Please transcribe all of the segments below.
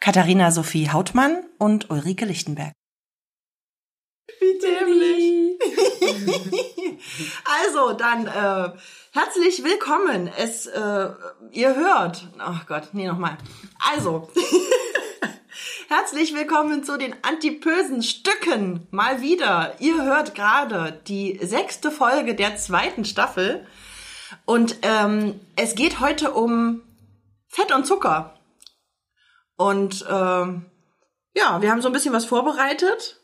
Katharina Sophie Hautmann und Ulrike Lichtenberg. Wie dämlich. also, dann äh, herzlich willkommen. Es, äh, ihr hört. Ach oh Gott, nee, nochmal. Also, herzlich willkommen zu den antipösen Stücken. Mal wieder. Ihr hört gerade die sechste Folge der zweiten Staffel. Und ähm, es geht heute um Fett und Zucker. Und ähm, ja, wir haben so ein bisschen was vorbereitet.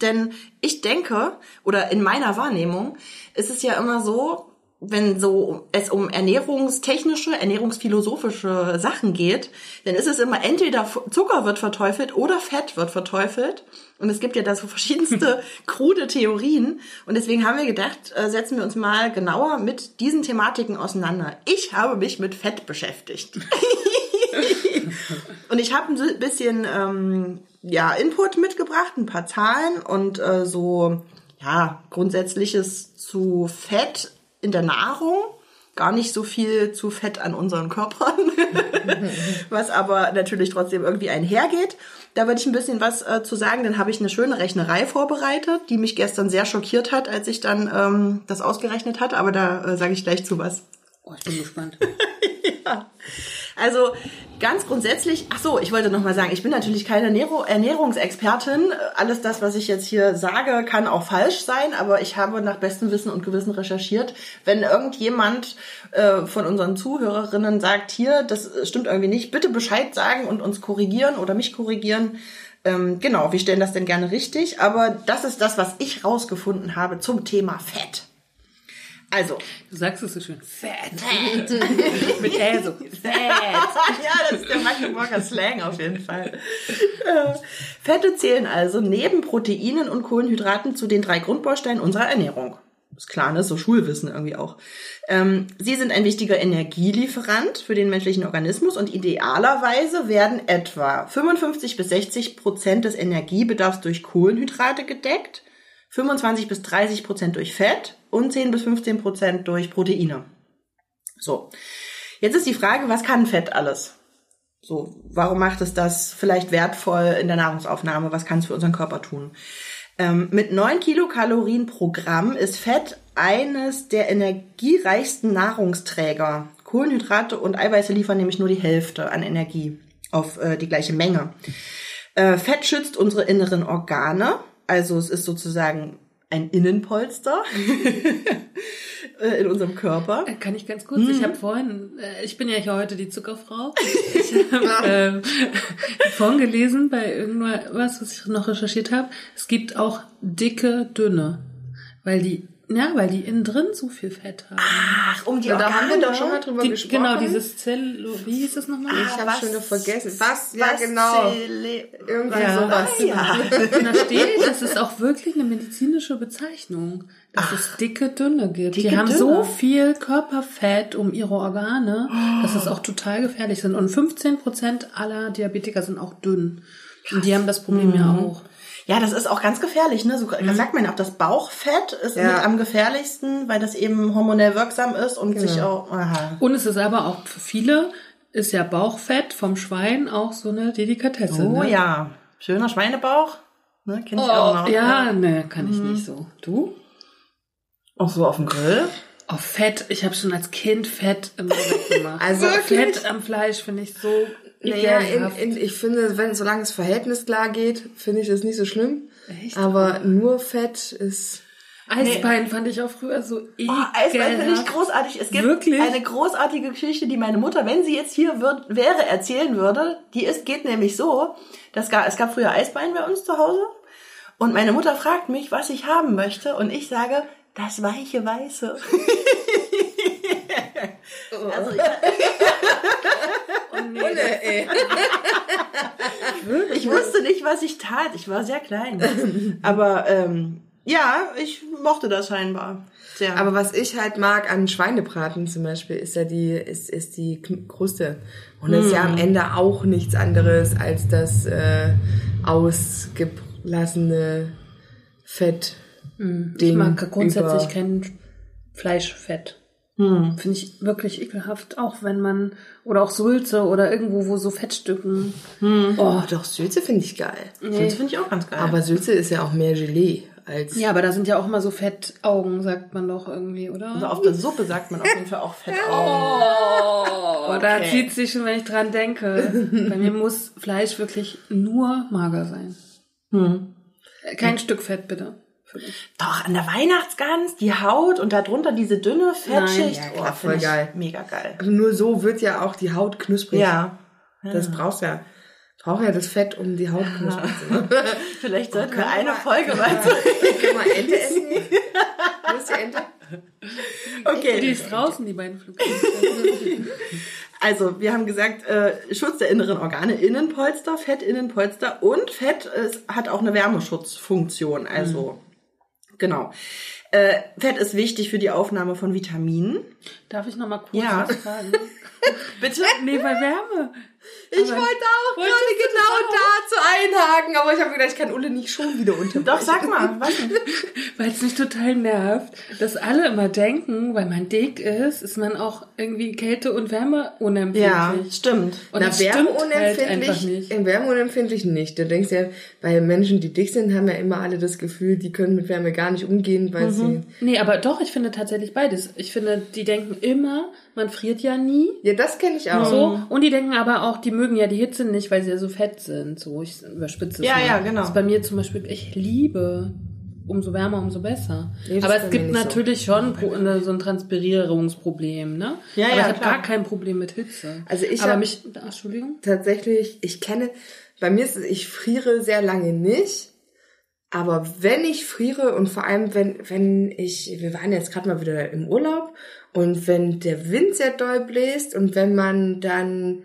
Denn ich denke, oder in meiner Wahrnehmung, ist es ja immer so, wenn so es um ernährungstechnische, ernährungsphilosophische Sachen geht, dann ist es immer entweder Zucker wird verteufelt oder Fett wird verteufelt. Und es gibt ja da so verschiedenste krude Theorien. Und deswegen haben wir gedacht, äh, setzen wir uns mal genauer mit diesen Thematiken auseinander. Ich habe mich mit Fett beschäftigt. und ich habe ein bisschen ähm, ja Input mitgebracht, ein paar Zahlen und äh, so ja grundsätzliches zu Fett in der Nahrung. Gar nicht so viel zu Fett an unseren Körpern, was aber natürlich trotzdem irgendwie einhergeht. Da würde ich ein bisschen was äh, zu sagen. Dann habe ich eine schöne Rechnerei vorbereitet, die mich gestern sehr schockiert hat, als ich dann ähm, das ausgerechnet hatte. Aber da äh, sage ich gleich zu was. Oh, ich bin gespannt. ja. Also ganz grundsätzlich, ach so, ich wollte noch mal sagen, ich bin natürlich keine Ernährungsexpertin. Alles das, was ich jetzt hier sage, kann auch falsch sein, aber ich habe nach bestem Wissen und Gewissen recherchiert. Wenn irgendjemand äh, von unseren Zuhörerinnen sagt, hier, das stimmt irgendwie nicht, bitte Bescheid sagen und uns korrigieren oder mich korrigieren. Ähm, genau, wir stellen das denn gerne richtig, aber das ist das, was ich rausgefunden habe zum Thema Fett. Also. Du sagst es so schön. Fett. Fett. Mit Ä so. Fett. ja, das ist der Magdeburger Slang auf jeden Fall. Äh, Fette zählen also neben Proteinen und Kohlenhydraten zu den drei Grundbausteinen unserer Ernährung. Das ist klar, ne? So Schulwissen irgendwie auch. Ähm, sie sind ein wichtiger Energielieferant für den menschlichen Organismus und idealerweise werden etwa 55 bis 60 Prozent des Energiebedarfs durch Kohlenhydrate gedeckt, 25 bis 30 Prozent durch Fett und 10 bis 15 Prozent durch Proteine. So. Jetzt ist die Frage, was kann Fett alles? So, warum macht es das vielleicht wertvoll in der Nahrungsaufnahme? Was kann es für unseren Körper tun? Ähm, mit 9 Kilokalorien pro Gramm ist Fett eines der energiereichsten Nahrungsträger. Kohlenhydrate und Eiweiße liefern nämlich nur die Hälfte an Energie auf äh, die gleiche Menge. Äh, Fett schützt unsere inneren Organe. Also es ist sozusagen ein Innenpolster in unserem Körper. Äh, kann ich ganz kurz? Mhm. Ich habe vorhin, äh, ich bin ja hier heute die Zuckerfrau. Ich habe ähm, vorhin gelesen bei irgendwas, was ich noch recherchiert habe. Es gibt auch dicke, dünne, weil die ja, weil die innen drin so viel Fett haben. Ach, um die Organe. Da haben wir doch schon mal drüber die, gesprochen. Genau, dieses Zell... Wie hieß das nochmal? Ah, ich habe schon vergessen. Was? Ja, genau. Irgendwie ja. sowas. Ah, ja. Und da steht, das ist auch wirklich eine medizinische Bezeichnung, dass Ach, es dicke, dünne gibt. Dicke, die haben dünne. so viel Körperfett um ihre Organe, oh. dass es auch total gefährlich sind. Und 15 Prozent aller Diabetiker sind auch dünn. Krass. Und die haben das Problem mhm. ja auch. Ja, das ist auch ganz gefährlich. Ne? So mhm. sagt man auch, das Bauchfett ist ja. mit am gefährlichsten, weil das eben hormonell wirksam ist und genau. sich auch. Aha. Und es ist aber auch für viele ist ja Bauchfett vom Schwein auch so eine Delikatesse. Oh ne? ja, schöner Schweinebauch. Ne, kenn ich oh, auch noch. Ja, ne, kann ich mhm. nicht so. Du? Auch so auf dem Grill? Oh, Fett. Ich habe schon als Kind Fett immer weggemacht. also Fett am Fleisch finde ich so naja, in, in, ich finde, wenn solange es Verhältnis klar geht, finde ich das nicht so schlimm. Echt? Aber nur Fett ist. Eisbein nee. fand ich auch früher so ekelhaft. Oh, Eisbein finde ich großartig. Es gibt Wirklich? eine großartige Geschichte, die meine Mutter, wenn sie jetzt hier wird, wäre, erzählen würde. Die ist, geht nämlich so, dass gar, es gab früher Eisbein bei uns zu Hause. Und meine Mutter fragt mich, was ich haben möchte. Und ich sage, Das weiche Weiße. also, ich, oh nee, ey. ich wusste nicht, was ich tat. Ich war sehr klein. Aber ähm, ja, ich mochte das scheinbar. Sehr. Aber was ich halt mag an Schweinebraten zum Beispiel, ist ja die, ist, ist die Kruste. Und das ist ja am Ende auch nichts anderes als das äh, ausgelassene Fett. Ich mag grundsätzlich über. kein Fleischfett. Hm. Finde ich wirklich ekelhaft, auch wenn man, oder auch Sülze oder irgendwo, wo so Fettstücken. Hm. Oh, doch, Sülze finde ich geil. Nee. Sülze finde ich auch ganz geil. Aber Sülze ist ja auch mehr Gelee als. Ja, aber da sind ja auch immer so Fettaugen, sagt man doch irgendwie, oder? Also auf der Suppe sagt man auf jeden Fall auch Fettaugen. Oh, okay. da zieht sich schon, wenn ich dran denke. Bei mir muss Fleisch wirklich nur mager sein. Hm. Kein hm. Stück Fett, bitte. Doch, an der Weihnachtsgans, die Haut und darunter diese dünne Fettschicht. Nein, ja, klar, oh, voll geil. Mega geil. Also nur so wird ja auch die Haut knusprig. Ja. Das ja. brauchst ja. Braucht ja das Fett, um die Haut knusprig zu machen. Vielleicht sollten wir eine Folge weiter. Können wir Ente essen? Wo ist die Ente? Okay. Die ist draußen, die beiden Flugzeuge. Also, wir haben gesagt, äh, Schutz der inneren Organe, Innenpolster, Fett, Innenpolster und Fett es hat auch eine Wärmeschutzfunktion. Also, mhm. Genau. Äh, Fett ist wichtig für die Aufnahme von Vitaminen. Darf ich noch mal kurz ja. was fragen? Bitte? Nee, bei Wärme. Ich aber wollte auch gerade genau dazu einhaken, aber ich habe gedacht, ich kann Ulle nicht schon wieder unterbrechen. Doch, sag mal, was? weil es mich total nervt, dass alle immer denken, weil man dick ist, ist man auch irgendwie Kälte und Wärme unempfindlich. Ja, stimmt. Und Na, Wärme unempfindlich, halt Wärme unempfindlich nicht. Du denkst ja, bei Menschen, die dick sind, haben ja immer alle das Gefühl, die können mit Wärme gar nicht umgehen, weil mhm. sie... Nee, aber doch, ich finde tatsächlich beides. Ich finde, die denken immer, man friert ja nie. Ja, das kenne ich auch. So. Und die denken aber auch, die mögen ja die Hitze nicht, weil sie ja so fett sind. So, ich überspitze es Ja, mal. ja, genau. Das ist bei mir zum Beispiel, ich liebe umso wärmer, umso besser. Nee, aber es gibt natürlich so. schon pro, so ein Transpirierungsproblem, ne? Ja, aber ja, ich habe gar kein Problem mit Hitze. Also ich aber mich, Entschuldigung. Tatsächlich, ich kenne, bei mir ist es, ich friere sehr lange nicht. Aber wenn ich friere und vor allem wenn, wenn ich, wir waren jetzt gerade mal wieder im Urlaub und wenn der Wind sehr doll bläst und wenn man dann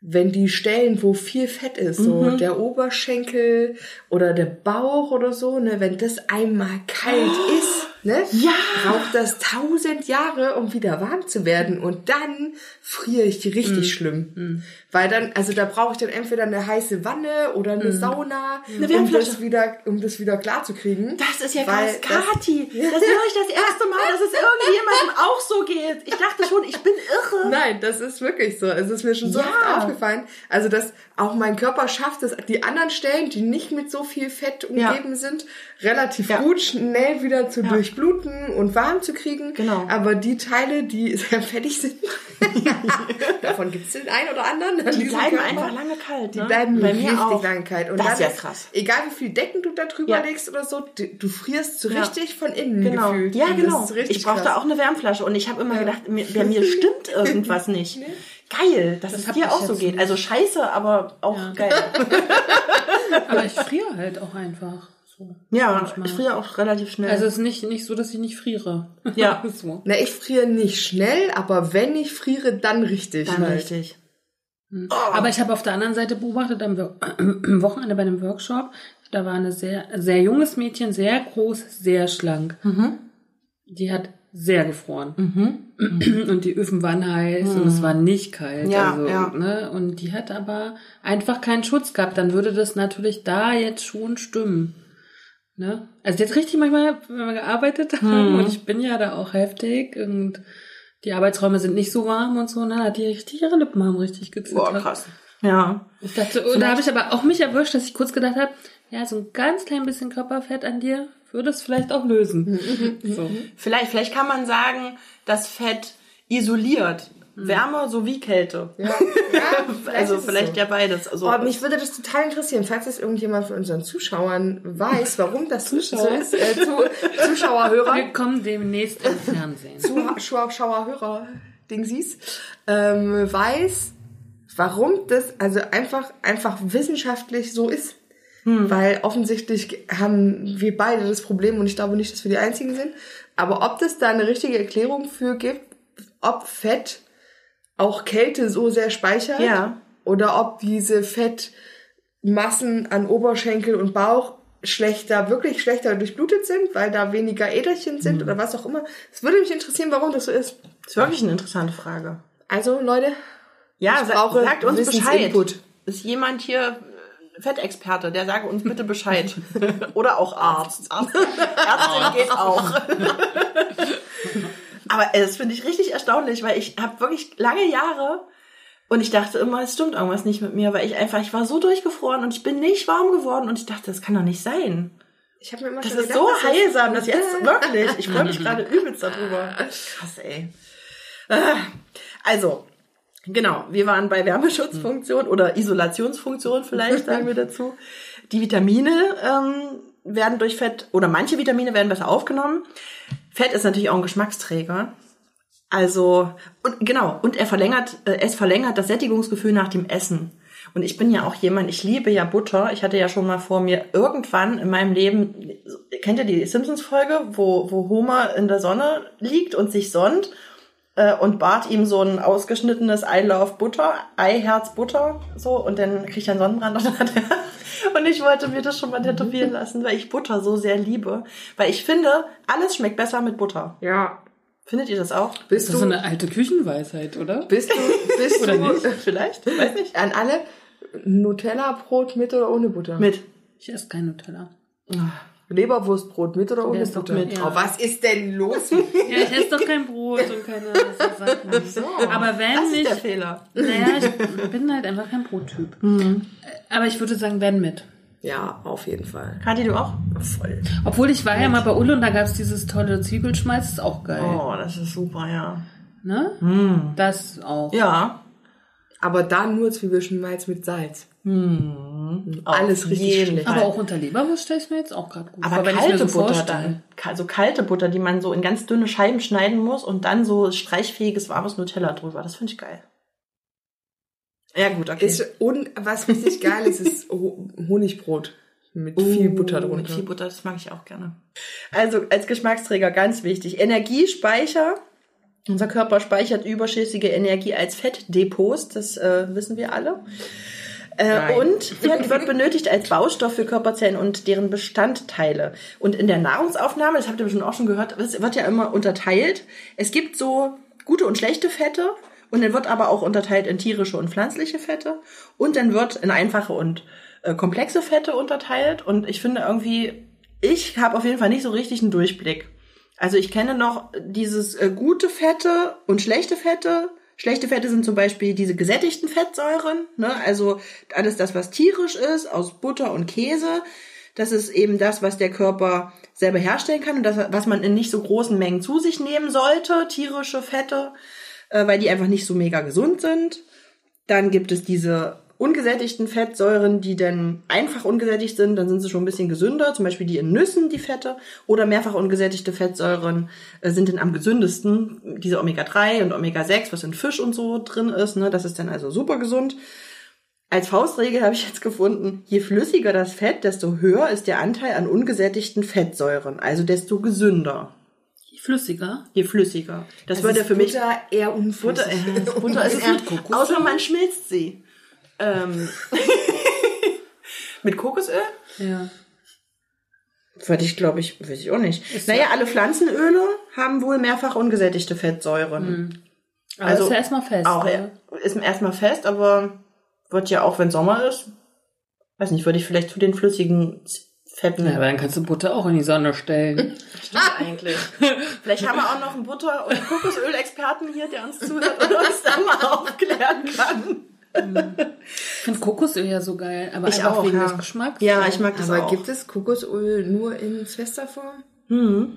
wenn die Stellen, wo viel Fett ist, so mhm. der Oberschenkel oder der Bauch oder so, ne, wenn das einmal kalt oh. ist, ne, ja. braucht das tausend Jahre, um wieder warm zu werden. Und dann friere ich richtig mhm. schlimm. Mhm. Weil dann, also da brauche ich dann entweder eine heiße Wanne oder eine mhm. Sauna, eine um das wieder, um das wieder klar zu kriegen. Das ist ja krass. Kati, das, das höre ich das erste Mal, dass es irgendjemandem auch so geht. Ich dachte schon, ich bin irre. Nein, das ist wirklich so. Es ist mir schon so ja. oft aufgefallen. Also, dass auch mein Körper schafft es, die anderen Stellen, die nicht mit so viel Fett umgeben ja. sind, relativ ja. gut schnell wieder zu durchbluten und warm zu kriegen. Genau. Aber die Teile, die sehr fettig sind, davon gibt es den einen oder anderen die bleiben Körper. einfach lange kalt. Ne? Die bleiben Bei richtig auch. lange kalt. Und das ist ja krass. Egal wie viel Decken du da drüber ja. legst oder so, du, frierst so richtig von innen genau. gefühlt. Ja, genau. Ich brauchte auch eine Wärmflasche und ich habe immer gedacht, mir, bei mir stimmt irgendwas nicht. nee. Geil, dass das es dir auch so geht. Nicht. Also scheiße, aber auch ja. geil. aber ich friere halt auch einfach. So, ja, manchmal. ich friere auch relativ schnell. Also es ist nicht, nicht so, dass ich nicht friere. Ja. so. Na, ich friere nicht schnell, aber wenn ich friere, dann richtig. Dann halt. richtig. Oh. Aber ich habe auf der anderen Seite beobachtet, am Wochenende bei einem Workshop, da war eine sehr, sehr junges Mädchen, sehr groß, sehr schlank. Mhm. Die hat sehr gefroren. Mhm. Und die Öfen waren heiß mhm. und es war nicht kalt. Ja, also, ja. Ne? Und die hat aber einfach keinen Schutz gehabt. Dann würde das natürlich da jetzt schon stimmen. Ne? Also jetzt richtig manchmal, wenn wir gearbeitet haben, mhm. und ich bin ja da auch heftig und die Arbeitsräume sind nicht so warm und so, ne? Die richtig ihre Lippen haben richtig gezittert. Boah, krass. Ja. Ich dachte, und da habe ich aber auch mich erwischt, dass ich kurz gedacht habe, ja, so ein ganz klein bisschen Körperfett an dir würde es vielleicht auch lösen. so. Vielleicht, vielleicht kann man sagen, dass Fett isoliert. Wärme sowie Kälte. Ja, ja vielleicht also vielleicht so. ja beides. Also oh, mich würde das total interessieren, falls es irgendjemand von unseren Zuschauern weiß, warum das Zuschauer. so ist. Äh, zu, Zuschauerhörer. Wir kommen demnächst im Fernsehen. Zuschauerhörer, Dingsies, ähm, weiß, warum das also einfach einfach wissenschaftlich so ist. Weil offensichtlich haben wir beide das Problem und ich glaube nicht, dass wir die Einzigen sind. Aber ob das da eine richtige Erklärung für gibt, ob Fett auch Kälte so sehr speichert Ja. oder ob diese Fettmassen an Oberschenkel und Bauch schlechter, wirklich schlechter durchblutet sind, weil da weniger Äderchen sind oder was auch immer. Es würde mich interessieren, warum das so ist. Das ist wirklich eine interessante Frage. Also, Leute, Ja, sa sagt uns Bescheid. Wissensinput. Ist jemand hier Fettexperte, der sage uns bitte Bescheid. Oder auch Arzt. Arzt. Ärztin geht auch. Aber äh, das finde ich richtig erstaunlich, weil ich habe wirklich lange Jahre und ich dachte immer, es stimmt irgendwas nicht mit mir, weil ich einfach, ich war so durchgefroren und ich bin nicht warm geworden und ich dachte, das kann doch nicht sein. ich habe mir immer Das schon ist gedacht, so das- heilsam, das jetzt wirklich. Ich freue mich gerade übelst darüber. Krass, ey. Ah, Also, genau, wir waren bei Wärmeschutzfunktion oder Isolationsfunktion vielleicht, sagen wir dazu. Die Vitamine ähm, werden durch Fett, oder manche Vitamine werden besser aufgenommen. Fett ist natürlich auch ein Geschmacksträger. Also, und genau, und er verlängert, äh, es verlängert das Sättigungsgefühl nach dem Essen. Und ich bin ja auch jemand, ich liebe ja Butter. Ich hatte ja schon mal vor mir irgendwann in meinem Leben, kennt ihr die Simpsons-Folge, wo, wo Homer in der Sonne liegt und sich sonnt äh, und Bart ihm so ein ausgeschnittenes I love Butter, Eiherz Butter, so, und dann kriegt er einen Sonnenbrand und und ich wollte mir das schon mal tätowieren lassen, weil ich Butter so sehr liebe. Weil ich finde, alles schmeckt besser mit Butter. Ja. Findet ihr das auch? Bist Das ist du, so eine alte Küchenweisheit, oder? bist du, bist Oder du, nicht? Vielleicht? Weiß nicht. an alle Nutella-Brot mit oder ohne Butter? Mit. Ich esse kein Nutella. Leberwurstbrot mit oder ohne ist doch Butter? mit, ja. Oh, was ist denn los mit Ja, ich esse doch kein Brot und keine so Sachen. Aber wenn Das ist ich, der Fehler. naja, ich bin halt einfach kein Brottyp. Aber ich würde sagen, wenn mit. Ja, auf jeden Fall. Kathi, du auch? Voll. Obwohl ich war ja mal bei Ulle und da gab's dieses tolle Zwiebelschmalz, das ist auch geil. Oh, das ist super, ja. Ne? Das auch. Ja. Aber da nur Zwiebelschmalz mit Salz. Alles Auf richtig jeden schlecht. Aber auch unter Leberwurst stelle ich mir jetzt auch gerade gut Aber ich kalte so Butter vorstelle. dann. Ka- So kalte Butter, die man so in ganz dünne Scheiben schneiden muss und dann so streichfähiges warmes Nutella drüber. Das finde ich geil. Ja, gut, okay. Ist, und was richtig geil ist, ist Ho- Honigbrot mit viel Butter drunter. Mit viel Butter, das mag ich auch gerne. Also als Geschmacksträger ganz wichtig. Energiespeicher. Unser Körper speichert überschüssige Energie als Fettdepots, das äh, wissen wir alle. Äh, Nein. und Fett wird benötigt als Baustoff für Körperzellen und deren Bestandteile. Und in der Nahrungsaufnahme, das habt ihr bestimmt auch schon gehört, es wird ja immer unterteilt. Es gibt so gute und schlechte Fette und dann wird aber auch unterteilt in tierische und pflanzliche Fette und dann wird in einfache und äh, komplexe Fette unterteilt. Und ich finde irgendwie, ich habe auf jeden Fall nicht so richtig einen Durchblick. Also ich kenne noch dieses äh, gute Fette und schlechte Fette. Schlechte Fette sind zum Beispiel diese gesättigten Fettsäuren, ne? also alles das, was tierisch ist, aus Butter und Käse. Das ist eben das, was der Körper selber herstellen kann und das, was man in nicht so großen Mengen zu sich nehmen sollte, tierische Fette, äh, weil die einfach nicht so mega gesund sind. Dann gibt es diese ungesättigten Fettsäuren, die dann einfach ungesättigt sind, dann sind sie schon ein bisschen gesünder, zum Beispiel die in Nüssen, die Fette, oder mehrfach ungesättigte Fettsäuren äh, sind dann am gesündesten, diese Omega-3 und Omega-6, was in Fisch und so drin ist, ne, das ist dann also super gesund. Als Faustregel habe ich jetzt gefunden, je flüssiger das Fett, desto höher ist der Anteil an ungesättigten Fettsäuren, also desto gesünder. Flüssiger. Je flüssiger. Das Also würde ist für mich Butter eher unflüssig. Butter, äh, Butter ist Kokosöl. Außer man schmilzt sie. Ähm, mit Kokosöl? Ja. Würde ich, glaube ich, weiß ich auch nicht. naja, alle Pflanzenöle haben wohl mehrfach ungesättigte Fettsäuren. Aber Also, ist ja erstmal fest. Auch ne? äh, ist erstmal fest, aber wird ja auch, wenn Sommer ist, weiß nicht, würde ich vielleicht zu den flüssigen Fetten. Ja, aber dann kannst du Butter auch in die Sonne stellen. Stimmt eigentlich. Vielleicht haben wir auch noch einen Butter- und Kokosöl-Experten hier, der uns zuhört und uns da mal aufklären kann. Ich finde Kokosöl ja so geil, aber Ich einfach auch, wegen ja. des Geschmacks. Ja, ich mag das Aber auch. gibt es Kokosöl nur in fester Form? Mhm.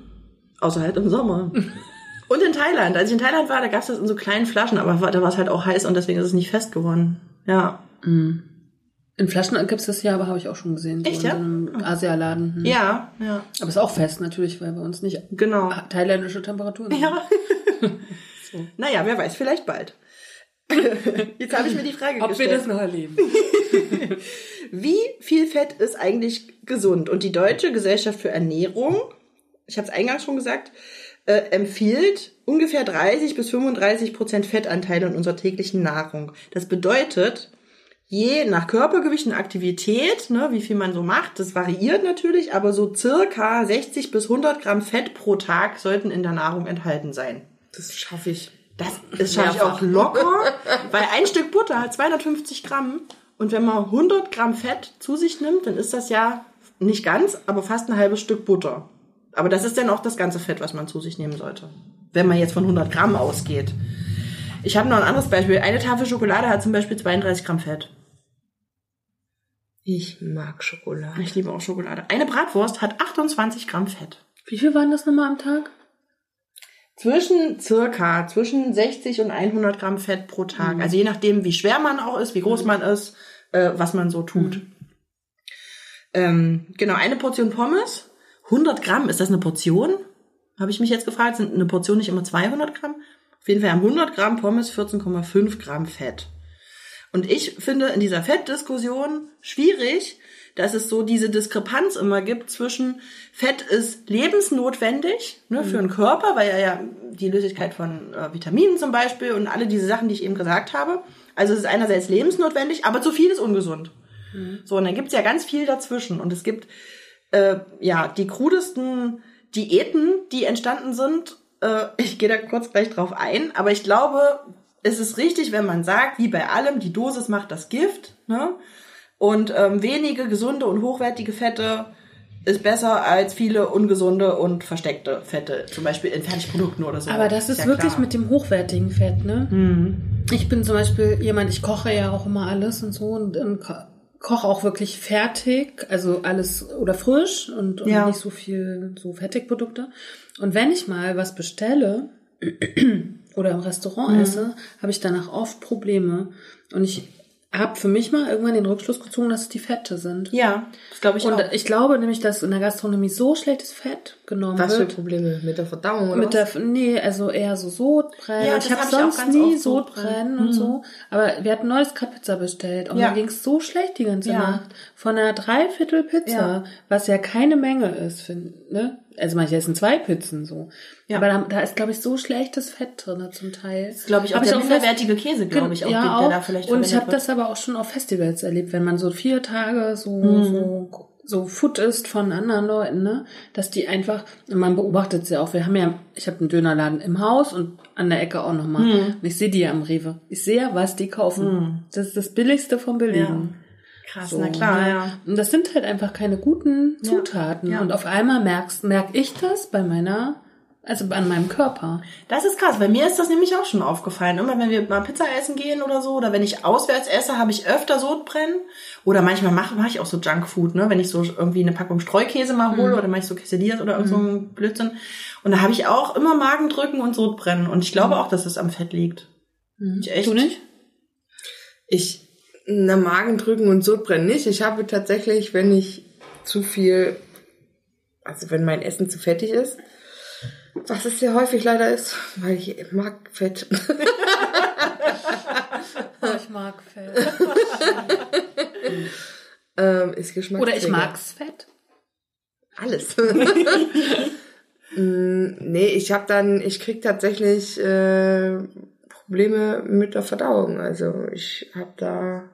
Außer halt im Sommer. Und in Thailand. Als ich in Thailand war, da gab es das in so kleinen Flaschen, aber war- da war es halt auch heiß und deswegen ist es nicht fest geworden. Ja. In Flaschen gibt's das ja, aber habe ich auch schon gesehen. So Echt, in ja? so einem Asialaden. Hm. Ja, ja. Aber ist auch fest natürlich, weil bei uns nicht Genau. thailändische Temperaturen sind. Ja. Naja, wer weiß, vielleicht bald. Jetzt habe ich mir die Frage Ob gestellt. wir das noch erleben. Wie viel Fett ist eigentlich gesund? Und die Deutsche Gesellschaft für Ernährung, ich habe es eingangs schon gesagt, äh, empfiehlt ungefähr 30 bis 35 Prozent Fettanteil in unserer täglichen Nahrung. Das bedeutet, je nach Körpergewicht und Aktivität, ne, wie viel man so macht, das variiert natürlich, aber so circa 60 bis 100 Gramm Fett pro Tag sollten in der Nahrung enthalten sein. Das schaffe ich. Das, das schaffe ich auch locker, weil ein Stück Butter hat 250 Gramm und wenn man 100 Gramm Fett zu sich nimmt, dann ist das ja nicht ganz, aber fast ein halbes Stück Butter. Aber das ist dann auch das ganze Fett, was man zu sich nehmen sollte, wenn man jetzt von 100 Gramm ausgeht. Ich habe noch ein anderes Beispiel. Eine Tafel Schokolade hat zum Beispiel 32 Gramm Fett. Ich mag Schokolade. Ich liebe auch Schokolade. Eine Bratwurst hat 28 Gramm Fett. Wie viel waren das nochmal am Tag? Zwischen circa, zwischen 60 und 100 Gramm Fett pro Tag. Also je nachdem, wie schwer man auch ist, wie groß man ist, äh, was man so tut. Ähm, genau, eine Portion Pommes. 100 Gramm, ist das eine Portion? Habe ich mich jetzt gefragt. Sind eine Portion nicht immer 200 Gramm? Auf jeden Fall haben 100 Gramm Pommes 14,5 Gramm Fett. Und ich finde in dieser Fettdiskussion schwierig, dass es so diese Diskrepanz immer gibt zwischen Fett ist lebensnotwendig ne, für den Körper, weil er ja die Löslichkeit von äh, Vitaminen zum Beispiel und alle diese Sachen, die ich eben gesagt habe. Also es ist einerseits lebensnotwendig, aber zu viel ist ungesund. So, und dann gibt's ja ganz viel dazwischen. Und es gibt äh, ja die krudesten Diäten, die entstanden sind. Äh, ich gehe da kurz gleich drauf ein, aber ich glaube, es ist richtig, wenn man sagt, wie bei allem, die Dosis macht das Gift. Ne? Und ähm, wenige gesunde und hochwertige Fette ist besser als viele ungesunde und versteckte Fette, zum Beispiel in Fertigprodukten oder so. Aber das ist ja wirklich klar. mit dem hochwertigen Fett, ne? Ich bin zum Beispiel jemand, ich koche ja auch immer alles und so und, und ko koche auch wirklich fertig, also alles oder frisch und, und Ja. nicht so viel so Fertigprodukte. Und wenn ich mal was bestelle oder im Restaurant esse, habe ich danach oft Probleme. Und ich habe für mich mal irgendwann den Rückschluss gezogen, dass es die Fette sind. Ja, das glaube ich Und auch. ich glaube nämlich, dass in der Gastronomie so schlechtes Fett genommen Was für wird. Probleme? Mit der Verdauung oder Mit was? der, nee, also eher so Sodbrennen. Ja, ich habe hab ich sonst ganz nie Sodbrennen. Und so. Aber wir hatten neues Pizza bestellt und Ja. mir ging's so schlecht die ganze Ja. Nacht. Von einer Dreiviertel Pizza, Ja. was ja keine Menge ist, find, ne? Also manche essen zwei Pizzen so. Ja. Aber da, da ist, glaube ich, so schlechtes Fett drin zum Teil. Das glaube ich, auch der minderwertige Käse, glaube ich, auch, ja, der auch. da vielleicht Und ich habe das aber auch schon auf Festivals erlebt, wenn man so vier Tage so, Mhm. so, so Food isst von anderen Leuten, ne? Dass die einfach, man beobachtet sie auch. Wir haben ja, ich habe einen Dönerladen im Haus und an der Ecke auch nochmal. Mhm. Und ich sehe die ja am Rewe. Ich sehe ja, was die kaufen. Das ist das Billigste vom Billigen. Krass, So, na klar, ne? ja. Und das sind halt einfach keine guten Zutaten. ja. Und auf einmal merkst, merk ich das bei meiner, also an meinem Körper. Das ist krass, bei mir ist das nämlich auch schon aufgefallen. Immer wenn wir mal Pizza essen gehen oder so, oder wenn ich auswärts esse, habe ich öfter Sodbrennen. Oder manchmal mache mach ich auch so Junkfood, ne? Wenn ich so irgendwie eine Packung Streukäse mal Mhm. hole oder mache ich so Quesadillas oder irgend so ein Blödsinn. Und da habe ich auch immer Magendrücken und Sodbrennen. Und ich glaube auch, dass es am Fett liegt. Ich echt. Mhm. Du nicht? Ich, na, Magendrücken und Sodbrennen nicht. Ich habe tatsächlich, wenn ich zu viel, also wenn mein Essen zu fettig ist, was es sehr häufig leider ist, weil ich mag Fett. ich mag Fett. ähm, ist Geschmack. Oder ich mag's Fett. Alles. Mm, nee, ich habe dann, ich krieg tatsächlich äh, Probleme mit der Verdauung. Also ich habe da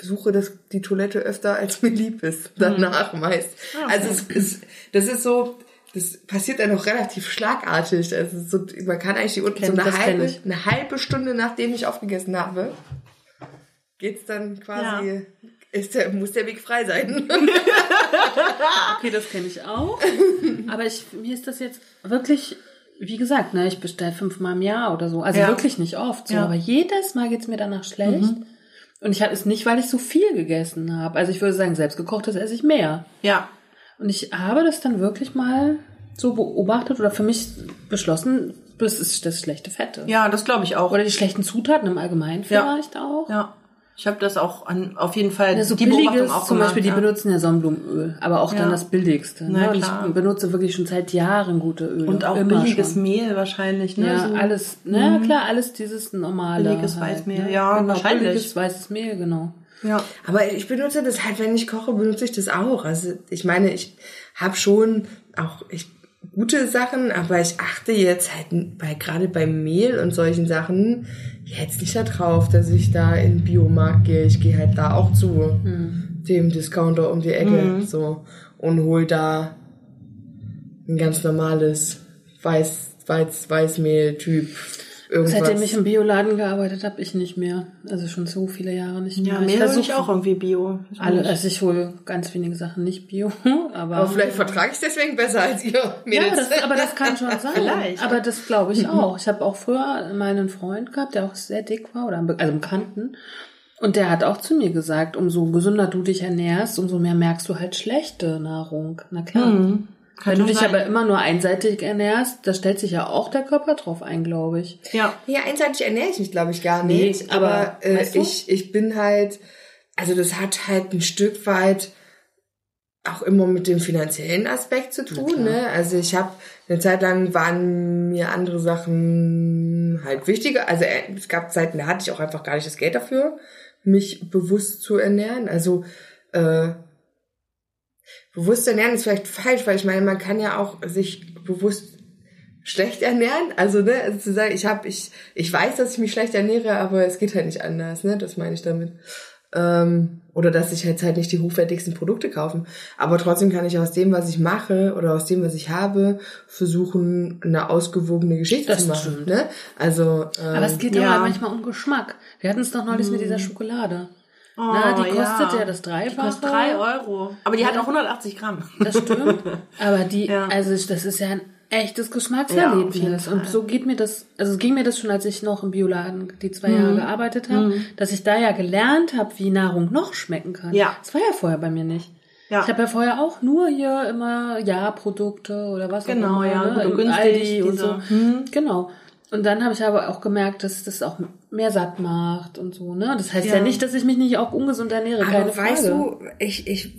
besuche das die Toilette öfter als mir lieb ist danach meist. Also es ist, das ist so, das passiert dann auch relativ schlagartig. Also so, man kann eigentlich die unten so eine halbe, eine halbe Stunde nachdem ich aufgegessen habe, geht's dann quasi, ist der, muss der Weg frei sein. Okay, das kenne ich auch. Aber ich, mir ist das jetzt wirklich, wie gesagt, ne, ich bestelle fünfmal im Jahr oder so. Also Ja. wirklich nicht oft so. Ja. Aber jedes Mal geht's mir danach schlecht. Und ich hatte es nicht, weil ich so viel gegessen habe. Also ich würde sagen, selbstgekochtes esse ich mehr. Ja. Und ich habe das dann wirklich mal so beobachtet oder für mich beschlossen, das ist das schlechte Fette. Ja, das glaube ich auch. Oder die schlechten Zutaten im Allgemeinen Ja. vielleicht auch. Ja. Ich habe das auch an, auf jeden Fall Ja, so die billiges, Beobachtung auch zum gemacht. Beispiel, die ja. benutzen ja Sonnenblumenöl, aber auch Ja. dann das billigste. Na Ne? Klar. ich benutze wirklich schon seit Jahren gute Öle. Und auch Immer billiges schon. Mehl wahrscheinlich, ne? Ja, so. alles, na klar, alles dieses normale. Billiges halt, Weißmehl, ne? ja, genau, wahrscheinlich. Billiges weißes Mehl, genau. Ja. Aber ich benutze das halt, wenn ich koche, benutze ich das auch. Also ich meine, ich habe schon auch ich, gute Sachen, aber ich achte jetzt halt bei gerade beim Mehl und solchen Sachen jetzt nicht darauf, dass ich da in den Biomarkt gehe. Ich gehe halt da auch zu dem Discounter um die Ecke so und hol da ein ganz normales Weiß, Weiß, Weißmehl-Typ. Irgendwas. Seitdem ich im Bioladen gearbeitet habe, ich nicht mehr. Also schon so viele Jahre nicht mehr. Ja, versuch- hole ich auch irgendwie Bio. Alle, also ich hole ganz wenige Sachen nicht Bio, aber. aber vielleicht vertrage ich es deswegen besser als ihr ja, Mädels. das, aber das kann schon sein. Vielleicht. Aber das glaube ich auch. Ich habe auch früher meinen Freund gehabt, der auch sehr dick war, oder also einen Bekannten. Und der hat auch zu mir gesagt, umso gesünder du dich ernährst, umso mehr merkst du halt schlechte Nahrung. Na klar. Wenn du dich sein. aber immer nur einseitig ernährst, da stellt sich ja auch der Körper drauf ein, glaube ich. Ja. Ja, einseitig ernähre ich mich, glaube ich, gar Nee, nicht. aber, aber äh, weißt du? ich, ich bin halt, also das hat halt ein Stück weit auch immer mit dem finanziellen Aspekt zu tun. Ne? Also ich habe eine Zeit lang waren mir andere Sachen halt wichtiger. Also äh, es gab Zeiten, da hatte ich auch einfach gar nicht das Geld dafür, mich bewusst zu ernähren. Also äh, bewusst ernähren ist vielleicht falsch, weil ich meine, man kann ja auch sich bewusst schlecht ernähren. Also, ne, also zu sagen, ich habe, ich, ich weiß, dass ich mich schlecht ernähre, aber es geht halt nicht anders, ne? Das meine ich damit. Ähm, oder dass ich jetzt halt nicht die hochwertigsten Produkte kaufen. Aber trotzdem kann ich aus dem, was ich mache oder aus dem, was ich habe, versuchen, eine ausgewogene Geschichte Das zu machen. stimmt. Ne? Also, ähm, Aber es geht ja. ja auch manchmal um Geschmack. Wir hatten es doch neulich mit dieser Schokolade. Oh, Na, die kostet ja. ja das Dreifache. Die kostet drei Euro. Aber die hat auch 180 Gramm. Das stimmt. Aber die, Ja. also das ist ja ein echtes Ja, Geschmackserlebnis. jeden und so geht mir das, also es ging mir das schon, als ich noch im Bioladen die zwei Jahre gearbeitet habe, dass ich da ja gelernt habe, wie Nahrung noch schmecken kann. Ja. Das war ja vorher bei mir nicht. Ja. Ich habe ja vorher auch nur hier immer Ja-Produkte oder was Genau, auch immer, ja, ne? gut und im günstig, Aldi und diese- so. Genau. Und dann habe ich aber auch gemerkt, dass das auch mehr satt macht und so, ne? Das heißt ja, Ja. nicht, dass ich mich nicht auch ungesund ernähre, keine aber weißt Frage. du, ich, ich